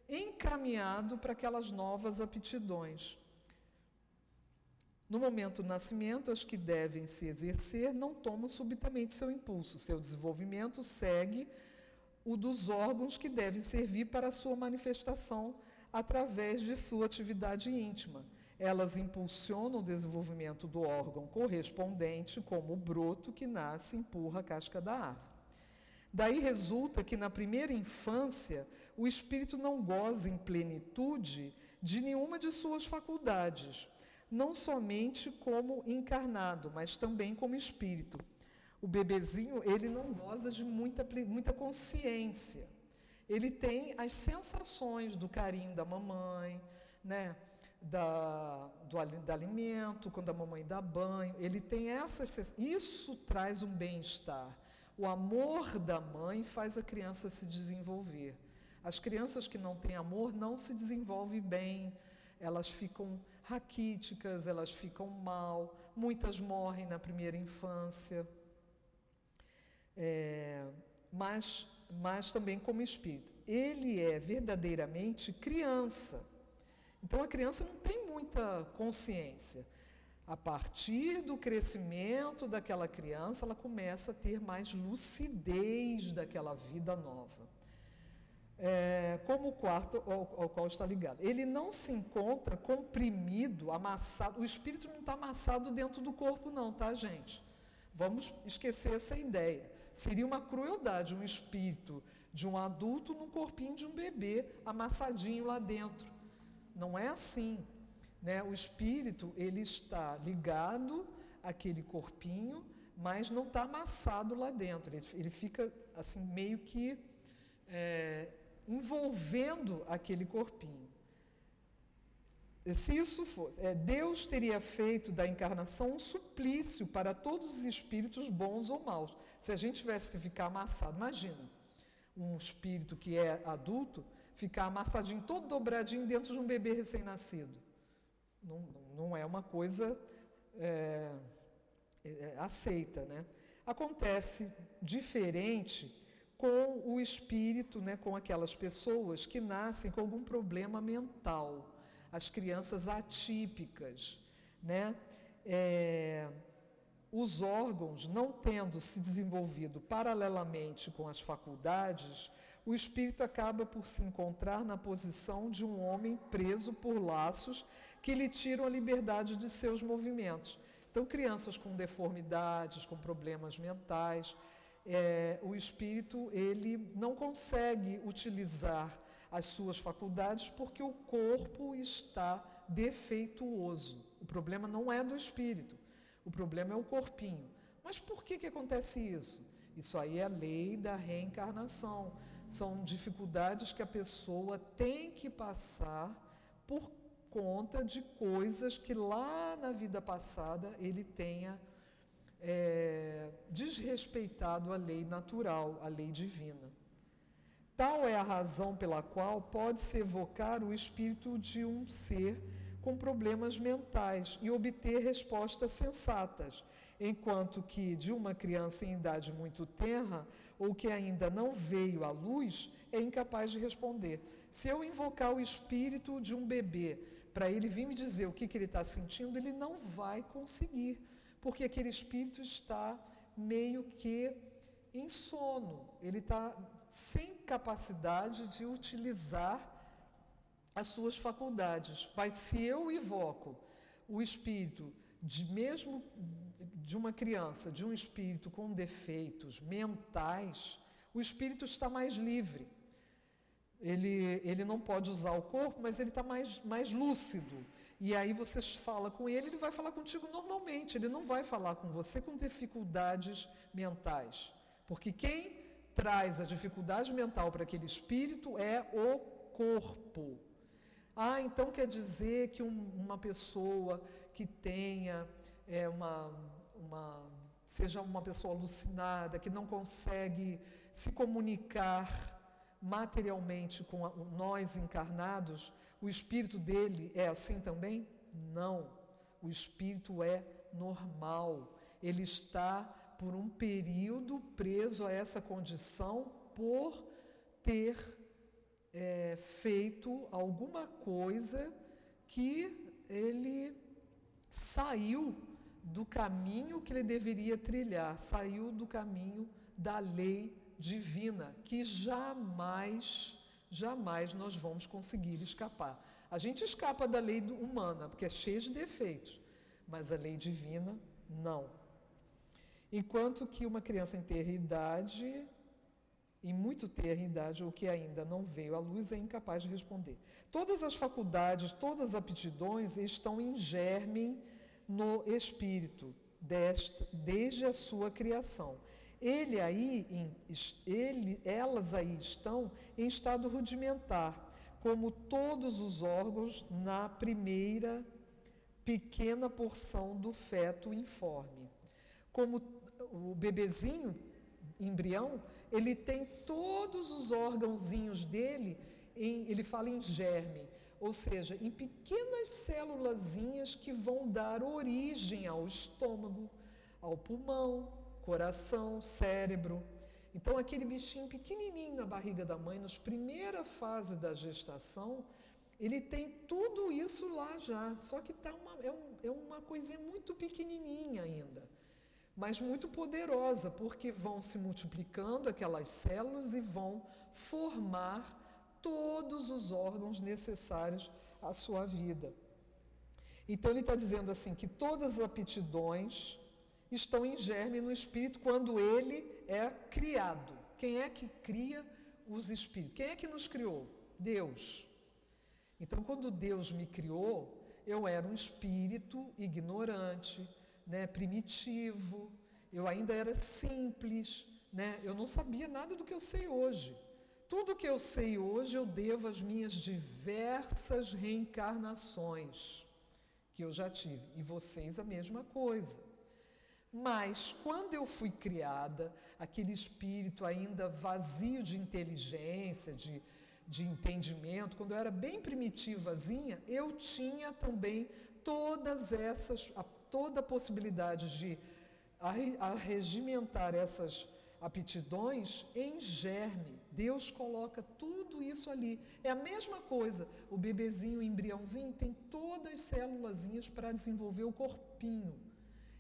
encaminhado para aquelas novas aptidões. No momento do nascimento, as que devem se exercer não tomam subitamente seu impulso. Seu desenvolvimento segue o dos órgãos que devem servir para a sua manifestação através de sua atividade íntima. Elas impulsionam o desenvolvimento do órgão correspondente, como o broto que nasce e empurra a casca da árvore. Daí resulta que na primeira infância o espírito não goza em plenitude de nenhuma de suas faculdades não somente como encarnado, mas também como espírito. O bebezinho, ele não goza de muita, muita consciência. Ele tem as sensações do carinho da mamãe, né? Da, do, do alimento, quando a mamãe dá banho. Ele tem essas. Isso traz um bem-estar. O amor da mãe faz a criança se desenvolver. As crianças que não têm amor não se desenvolvem bem, elas ficam raquíticas, elas ficam mal, muitas morrem na primeira infância, é, mas, mas também como espírito. Ele é verdadeiramente criança. Então a criança não tem muita consciência. A partir do crescimento daquela criança, ela começa a ter mais lucidez daquela vida nova é, como o quarto ao, ao, qual está ligado. Ele não se encontra comprimido, amassado. O espírito não está amassado dentro do corpo, não, tá, gente? Vamos esquecer essa ideia. Seria uma crueldade um espírito de um adulto num corpinho de um bebê amassadinho lá dentro. Não é assim. Né? O espírito ele está ligado àquele corpinho, mas não está amassado lá dentro. Ele, ele fica assim meio que é, envolvendo aquele corpinho. Se isso for, é, Deus teria feito da encarnação um suplício para todos os espíritos bons ou maus. Se a gente tivesse que ficar amassado, imagina, um espírito que é adulto ficar amassadinho, todo dobradinho dentro de um bebê recém-nascido. Não, não é uma coisa é, é, aceita, né? Acontece diferente com o espírito, né, com aquelas pessoas que nascem com algum problema mental, as crianças atípicas, né? É, os órgãos não tendo se desenvolvido paralelamente com as faculdades, o espírito acaba por se encontrar na posição de um homem preso por laços que lhe tiram a liberdade de seus movimentos. Então, crianças com deformidades, com problemas mentais, é, o espírito ele não consegue utilizar as suas faculdades porque o corpo está defeituoso. O problema não é do espírito, o problema é o corpinho. Mas por que, que acontece isso? Isso aí é a lei da reencarnação. São dificuldades que a pessoa tem que passar por conta de coisas que lá na vida passada ele tenha é, desrespeitado a lei natural, a lei divina. Tal é a razão pela qual pode-se evocar o espírito de um ser com problemas mentais e obter respostas sensatas, enquanto que de uma criança em idade muito tenra ou que ainda não veio à luz é incapaz de responder. Se eu invocar o espírito de um bebê para ele vir me dizer o que, que ele está sentindo, ele não vai conseguir, porque aquele espírito está meio que em sono, ele está sem capacidade de utilizar as suas faculdades. Mas se eu invoco o espírito de mesmo de uma criança, de um espírito com defeitos mentais, o espírito está mais livre. Ele, ele não pode usar o corpo, mas ele está mais, mais lúcido. E aí você fala com ele, ele vai falar contigo normalmente, ele não vai falar com você com dificuldades mentais. Porque quem traz a dificuldade mental para aquele espírito é o corpo. Ah, então quer dizer que um, uma pessoa que tenha é, uma, uma, seja uma pessoa alucinada, que não consegue se comunicar materialmente com a, nós encarnados, o espírito dele é assim também? Não. O espírito é normal. Ele está por um período preso a essa condição por ter é, feito alguma coisa que ele saiu do caminho que ele deveria trilhar, saiu do caminho da lei divina, que jamais, jamais nós vamos conseguir escapar. A gente escapa da lei humana, porque é cheia de defeitos, mas a lei divina, não. Enquanto que uma criança em ter idade, em muito ter idade, ou que ainda não veio à luz, é incapaz de responder. Todas as faculdades, todas as aptidões estão em germe no espírito, desta, desde a sua criação. Ele aí, ele, elas aí estão em estado rudimentar, como todos os órgãos na primeira pequena porção do feto informe. Como o bebezinho, embrião, ele tem todos os órgãozinhos dele, em, ele fala em germe, ou seja, em pequenas célulazinhas que vão dar origem ao estômago, ao pulmão, coração, cérebro. Então, aquele bichinho pequenininho na barriga da mãe, nas primeira fase da gestação, ele tem tudo isso lá já, só que tá uma, é, um, é uma coisinha muito pequenininha ainda, mas muito poderosa, porque vão se multiplicando aquelas células e vão formar todos os órgãos necessários à sua vida. Então, ele está dizendo assim que todas as aptidões estão em germe no espírito quando ele é criado. Quem é que cria os espíritos? Quem é que nos criou? Deus. Então, quando Deus me criou, eu era um espírito ignorante, né, primitivo, eu ainda era simples, né, eu não sabia nada do que eu sei hoje. Tudo que eu sei hoje eu devo às minhas diversas reencarnações que eu já tive. E vocês a mesma coisa. Mas quando eu fui criada, aquele espírito ainda vazio de inteligência, de, de entendimento, quando eu era bem primitivazinha, eu tinha também todas essas, a, toda a possibilidade de arregimentar essas aptidões em germe. Deus coloca tudo isso ali. É a mesma coisa. O bebezinho, o embriãozinho, tem todas as células para desenvolver o corpinho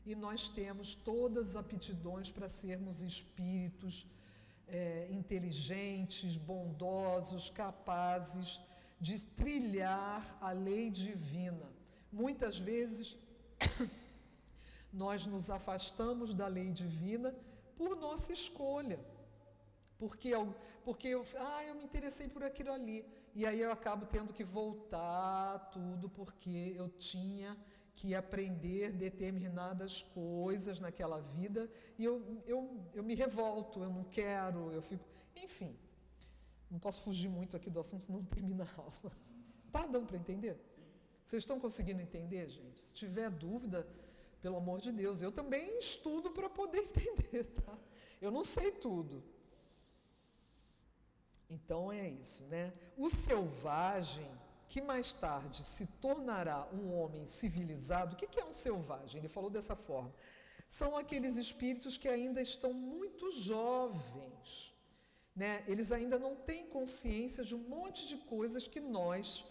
e nós temos todas as aptidões para sermos espíritos é, inteligentes, bondosos, capazes de trilhar a lei divina. Muitas vezes nós nos afastamos da lei divina por nossa escolha. Porque eu, porque eu, ah, eu me interessei por aquilo ali. E aí eu acabo tendo que voltar tudo porque eu tinha que aprender determinadas coisas naquela vida e eu, eu, eu me revolto, eu não quero, eu fico. Enfim, não posso fugir muito aqui do assunto, senão não termina a aula. Está dando para entender? Vocês estão conseguindo entender, gente? Se tiver dúvida, Pelo amor de Deus, eu também estudo para poder entender, tá? Eu não sei tudo. Então é isso, né? O selvagem, que mais tarde se tornará um homem civilizado, o que é um selvagem? Ele falou dessa forma. São aqueles espíritos que ainda estão muito jovens, né? Eles ainda não têm consciência de um monte de coisas que nós,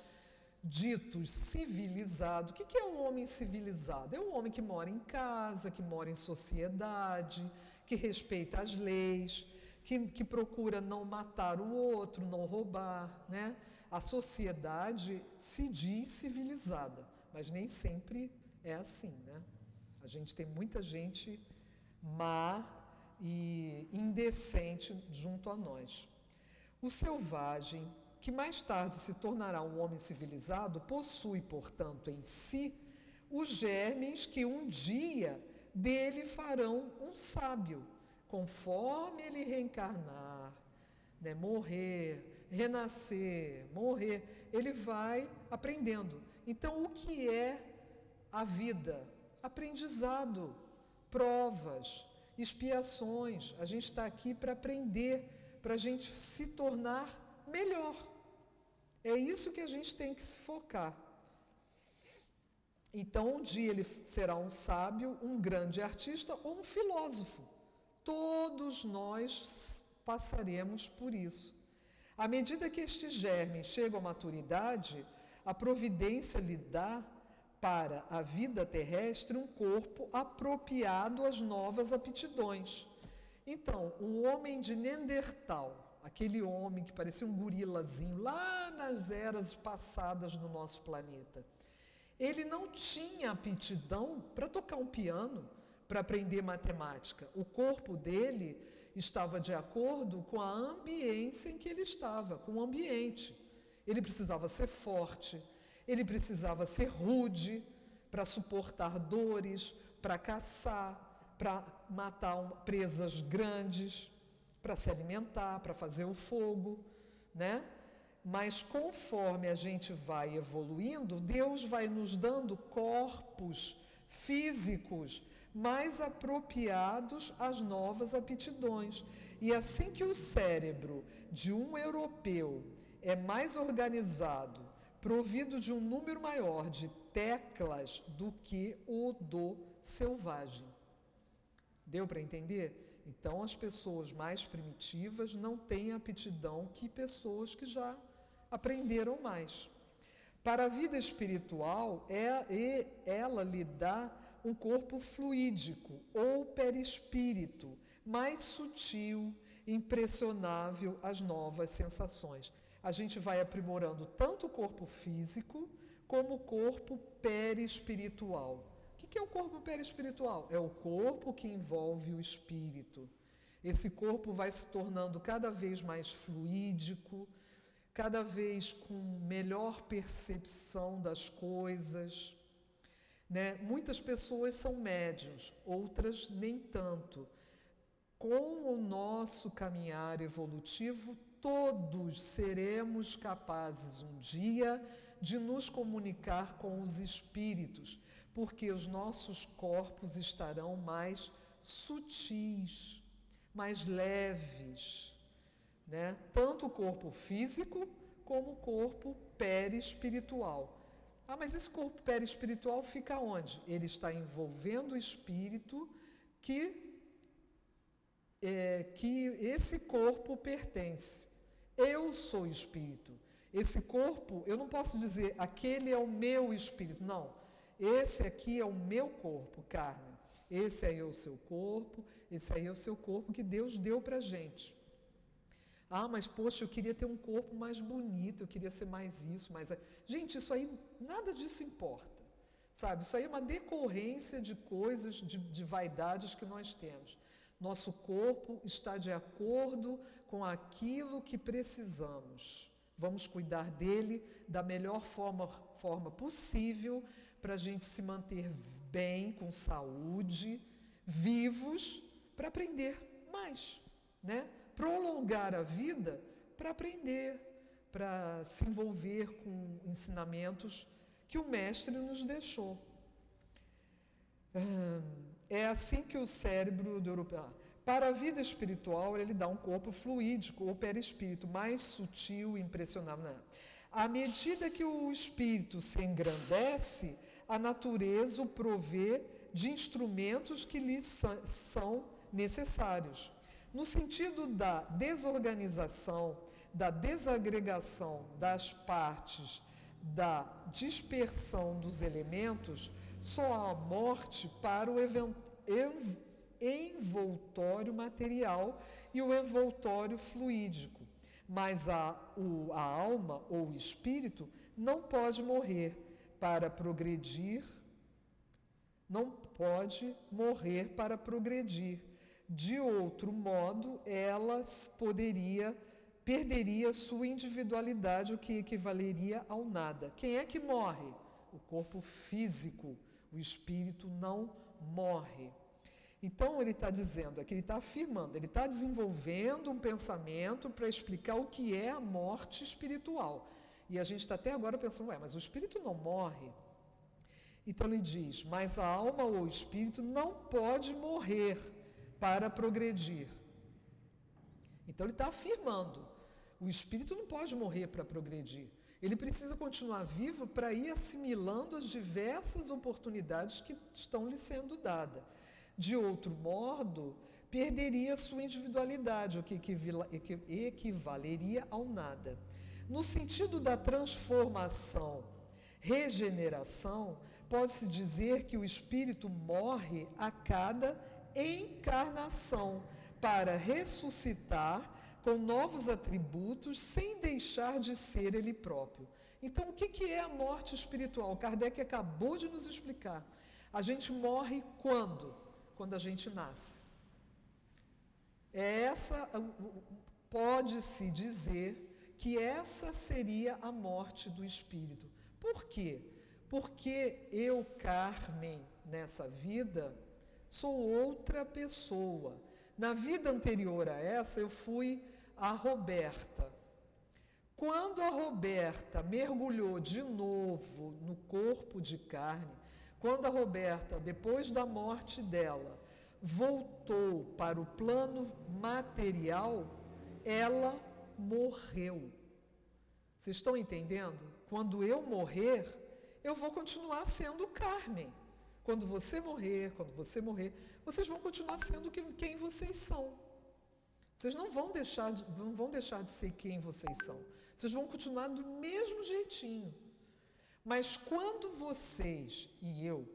ditos civilizado, o que é um homem civilizado? É um homem que mora em casa, que mora em sociedade, que respeita as leis, que, que procura não matar o outro, não roubar, né? A sociedade se diz civilizada, mas nem sempre é assim, né? A gente tem muita gente má e indecente junto a nós. O selvagem, que mais tarde se tornará um homem civilizado, possui, portanto, em si os germes que um dia dele farão um sábio conforme ele reencarnar, né, morrer, renascer, morrer, ele vai aprendendo. Então, o que é a vida? Aprendizado, provas, expiações. A gente está aqui para aprender, para a gente se tornar melhor. É isso que a gente tem que se focar. Então, um dia ele será um sábio, um grande artista ou um filósofo. Todos nós passaremos por isso. À medida que estes germes chegam à maturidade, a providência lhe dá para a vida terrestre um corpo apropriado às novas aptidões. Então, o homem de Neandertal, aquele homem que parecia um gorilazinho lá nas eras passadas no nosso planeta, ele não tinha aptidão para tocar um piano, para aprender matemática. O corpo dele estava de acordo com a ambiência em que ele estava, com o ambiente. Ele precisava ser forte, ele precisava ser rude para suportar dores, para caçar, para matar presas grandes, para se alimentar, para fazer o fogo, né? Mas conforme a gente vai evoluindo, Deus vai nos dando corpos físicos mais apropriados às novas aptidões. E assim que o cérebro de um europeu é mais organizado, provido de um número maior de teclas do que o do selvagem. Deu para entender? Então, as pessoas mais primitivas não têm aptidão que pessoas que já aprenderam mais. Para a vida espiritual, é, ela lhe dá um corpo fluídico ou perispírito, mais sutil, impressionável às novas sensações. A gente vai aprimorando tanto o corpo físico como o corpo perispiritual. Que é o corpo perispiritual? É o corpo que envolve o espírito. Esse corpo vai se tornando cada vez mais fluídico, cada vez com melhor percepção das coisas, né? Muitas pessoas são médios, outras nem tanto. Com o nosso caminhar evolutivo, todos seremos capazes um dia de nos comunicar com os espíritos, porque os nossos corpos estarão mais sutis, mais leves, né? Tanto o corpo físico como o corpo perispiritual. Ah, mas esse corpo perispiritual fica onde? Ele está envolvendo o espírito que, é, que esse corpo pertence. Eu sou espírito. Esse corpo, eu não posso dizer aquele é o meu espírito. Não. Esse aqui é o meu corpo, carne. Esse aí é o seu corpo, esse aí é o seu corpo que Deus deu para gente. Ah, mas poxa, eu queria ter um corpo mais bonito, eu queria ser mais isso, mais. Gente, isso aí, nada disso importa. Sabe? Isso aí é uma decorrência de coisas, de, de vaidades que nós temos. Nosso corpo está de acordo com aquilo que precisamos. Vamos cuidar dele da melhor forma, forma possível para a gente se manter bem, com saúde, vivos, para aprender mais, né? prolongar a vida para aprender, para se envolver com ensinamentos que o Mestre nos deixou. É assim que o cérebro do europeu. Para a vida espiritual, ele dá um corpo fluídico ou perispírito, mais sutil e impressionável. À medida que o espírito se engrandece, a natureza o provê de instrumentos que lhe são necessários. No sentido da desorganização, da desagregação das partes, da dispersão dos elementos, só há morte para o envoltório material e o envoltório fluídico. Mas a, o, a alma ou o espírito não pode morrer para progredir, não pode morrer para progredir. De outro modo, ela poderia perderia sua individualidade, o que equivaleria ao nada. Quem é que morre? O corpo físico. O espírito não morre. Então ele está dizendo, aqui ele está afirmando, ele está desenvolvendo um pensamento para explicar o que é a morte espiritual. E a gente está até agora pensando, ué, mas o espírito não morre. Então ele diz, mas a alma ou o espírito não pode morrer para progredir. Então ele está afirmando, o espírito não pode morrer para progredir. Ele precisa continuar vivo para ir assimilando as diversas oportunidades que estão lhe sendo dadas. De outro modo, perderia sua individualidade, o que equivaleria ao nada. No sentido da transformação, regeneração, pode-se dizer que o espírito morre a cada encarnação para ressuscitar com novos atributos sem deixar de ser ele próprio. Então, o que é a morte espiritual? Kardec acabou de nos explicar. A gente morre quando? quando a gente nasce. É essa pode-se dizer que essa seria a morte do espírito. Por quê? Porque eu, Carmen, nessa vida, sou outra pessoa. Na vida anterior a essa, eu fui a Roberta. Quando a Roberta mergulhou de novo no corpo de carne, quando a Roberta, depois da morte dela, voltou para o plano material, ela morreu. Vocês estão entendendo? Quando eu morrer, eu vou continuar sendo Carmen. Quando você morrer, quando você morrer, vocês vão continuar sendo quem vocês são. Vocês não vão deixar de, não vão deixar de ser quem vocês são. Vocês vão continuar do mesmo jeitinho. Mas quando vocês e eu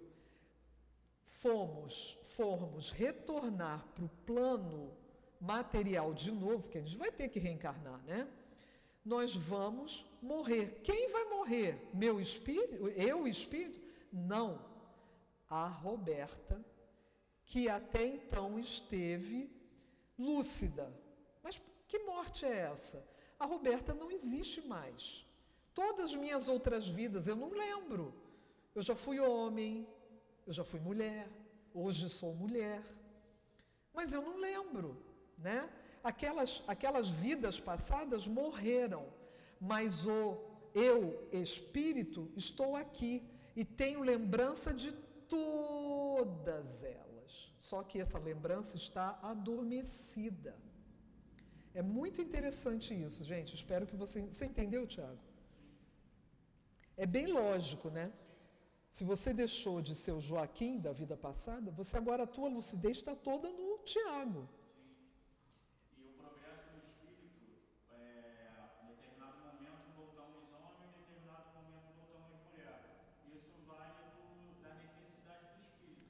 fomos, formos retornar para o plano material de novo, que a gente vai ter que reencarnar, né? Nós vamos morrer. Quem vai morrer? Meu espírito? Eu, espírito? Não. A Roberta, que até então esteve lúcida. Mas que morte é essa? A Roberta não existe mais. Todas as minhas outras vidas eu não lembro. Eu já fui homem, eu já fui mulher, hoje sou mulher. Mas eu não lembro, né? Aquelas, aquelas vidas passadas morreram, mas o eu, espírito, estou aqui e tenho lembrança de todas elas. Só que essa lembrança está adormecida. É muito interessante isso, gente. Espero que você. Você entendeu, Tiago? É bem lógico, né? Se você deixou de ser o Joaquim da vida passada, você agora a tua lucidez está toda no Tiago. E o progresso do espírito, é, em determinado momento voltamos homem, em determinado momento voltamos mulher. Isso vale do, da necessidade do espírito.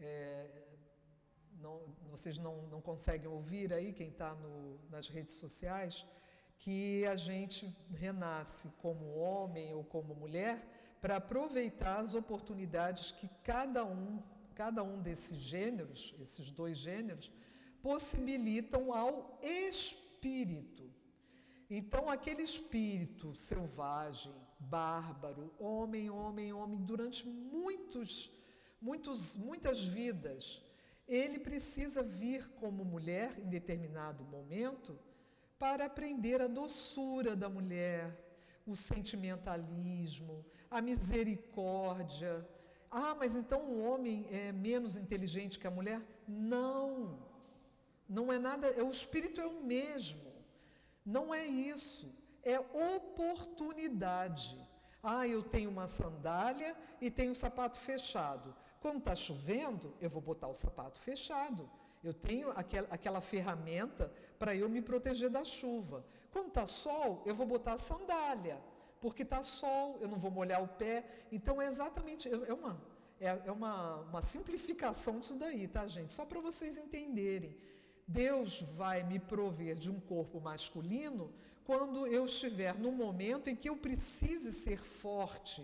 é, não, vocês não, não conseguem ouvir aí, quem está nas redes sociais, que a gente renasce como homem ou como mulher para aproveitar as oportunidades que cada um, cada um desses gêneros, esses dois gêneros, possibilitam ao espírito. Então, aquele espírito selvagem, bárbaro, homem, homem, homem, durante muitos, muitos, muitas vidas, ele precisa vir como mulher em determinado momento para aprender a doçura da mulher, o sentimentalismo, a misericórdia. Ah, mas então o homem é menos inteligente que a mulher? Não. Não é nada, é o espírito é o mesmo. Não é isso. É oportunidade. Ah, eu tenho uma sandália e tenho um sapato fechado. Quando está chovendo, eu vou botar o sapato fechado. Eu tenho aquela, aquela ferramenta para eu me proteger da chuva. Quando está sol, eu vou botar a sandália, porque está sol, eu não vou molhar o pé. Então é exatamente, é uma, é, é uma, uma simplificação disso daí, tá, gente? Só para vocês entenderem. Deus vai me prover de um corpo masculino quando eu estiver no momento em que eu precise ser forte,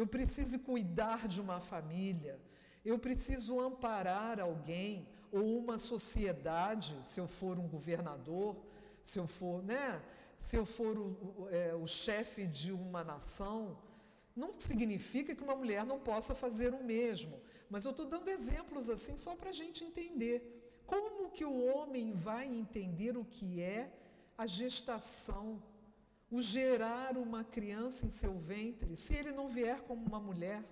eu preciso cuidar de uma família, eu preciso amparar alguém ou uma sociedade, se eu for um governador, se eu for, né, se eu for o, é, o chefe de uma nação, não significa que uma mulher não possa fazer o mesmo. Mas eu estou dando exemplos assim só para a gente entender. Como que o homem vai entender o que é a gestação, o gerar uma criança em seu ventre, se ele não vier como uma mulher?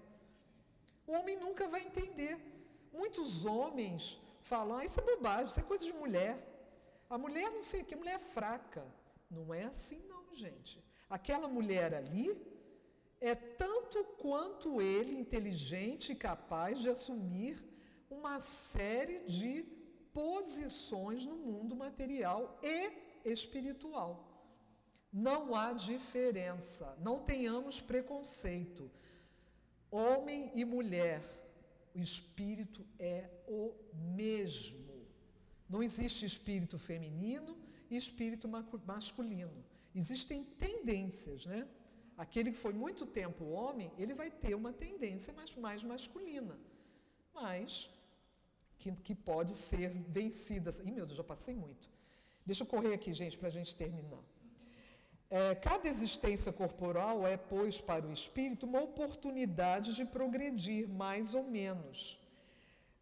O homem nunca vai entender. Muitos homens falam, ah, isso é bobagem, isso é coisa de mulher. A mulher não sei o que, mulher é fraca. Não é assim não, gente. Aquela mulher ali é tanto quanto ele inteligente e capaz de assumir uma série de posições no mundo material e espiritual. Não há diferença, não tenhamos preconceito. Homem e mulher, o espírito é o mesmo. Não existe espírito feminino e espírito masculino. Existem tendências, né? Aquele que foi muito tempo homem, ele vai ter uma tendência mais, mais masculina. Mas que, que pode ser vencida. Ih, meu Deus, já passei muito. Deixa eu correr aqui, gente, para a gente terminar. É, cada existência corporal é, pois, para o espírito uma oportunidade de progredir, mais ou menos.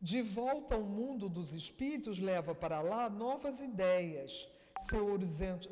De volta ao mundo dos espíritos, leva para lá novas ideias. Seu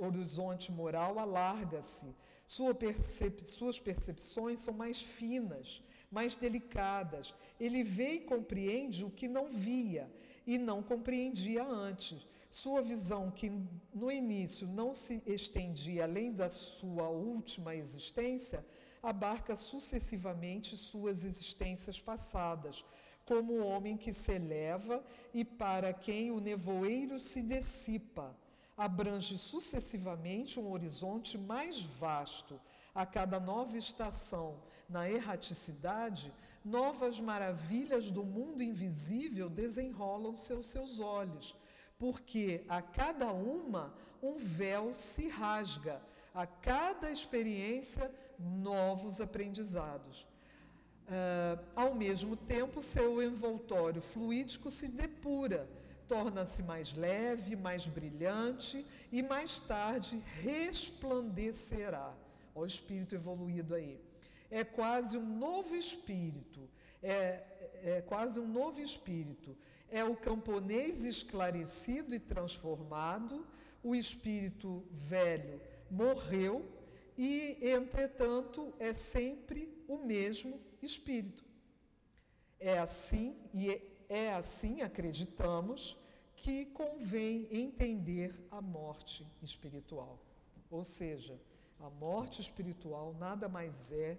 horizonte, moral alarga-se. Sua percep suas percepções são mais finas mais delicadas. Ele vê e compreende o que não via e não compreendia antes. Sua visão, que no início não se estendia além da sua última existência, abarca sucessivamente suas existências passadas, como o homem que se eleva e para quem o nevoeiro se dissipa. Abrange sucessivamente um horizonte mais vasto. A cada nova estação, na erraticidade, novas maravilhas do mundo invisível desenrolam-se aos seus olhos, porque a cada uma um véu se rasga, a cada experiência novos aprendizados. Uh, ao mesmo tempo, seu envoltório fluídico se depura, torna-se mais leve, mais brilhante e mais tarde resplandecerá. O espírito evoluído aí é quase um novo espírito, é, é quase um novo espírito. É o camponês esclarecido e transformado, o espírito velho morreu e, entretanto, é sempre o mesmo espírito. É assim, e é, é assim, acreditamos, que convém entender a morte espiritual. Ou seja, a morte espiritual nada mais é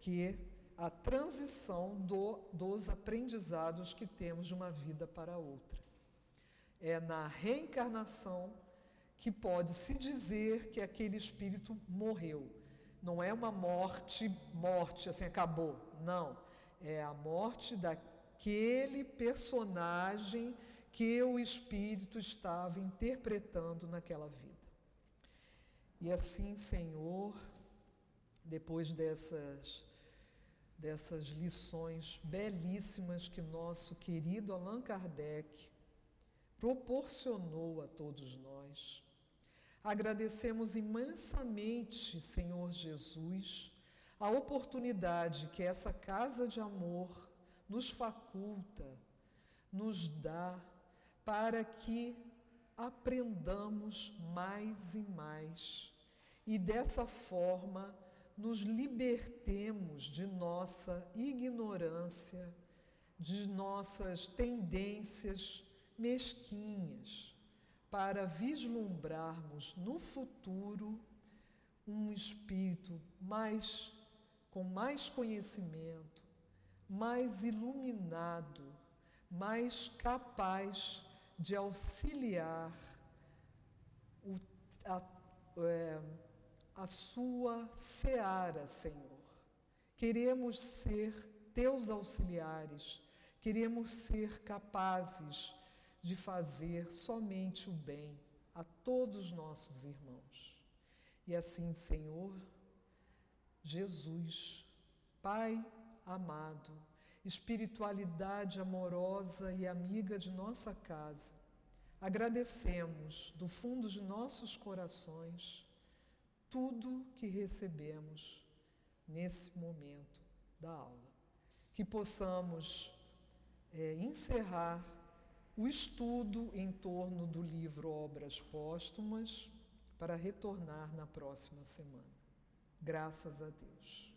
que a transição do, dos aprendizados que temos de uma vida para outra. É na reencarnação que pode se dizer que aquele espírito morreu. Não é uma morte, morte, assim, acabou. Não. É a morte daquele personagem que o espírito estava interpretando naquela vida. E assim, Senhor, depois dessas dessas lições belíssimas que nosso querido Allan Kardec proporcionou a todos nós. Agradecemos imensamente, Senhor Jesus, a oportunidade que essa casa de amor nos faculta, nos dá, para que aprendamos mais e mais e dessa forma nos libertemos de nossa ignorância, de nossas tendências mesquinhas, para vislumbrarmos no futuro um espírito mais com mais conhecimento, mais iluminado, mais capaz de auxiliar o, a, é, a sua seara, Senhor. Queremos ser teus auxiliares, queremos ser capazes de fazer somente o bem a todos os nossos irmãos. E assim, Senhor, Jesus, Pai amado, espiritualidade amorosa e amiga de nossa casa, agradecemos do fundo de nossos corações tudo que recebemos nesse momento da aula. Que possamos é, encerrar o estudo em torno do livro Obras Póstumas para retornar na próxima semana. Graças a Deus.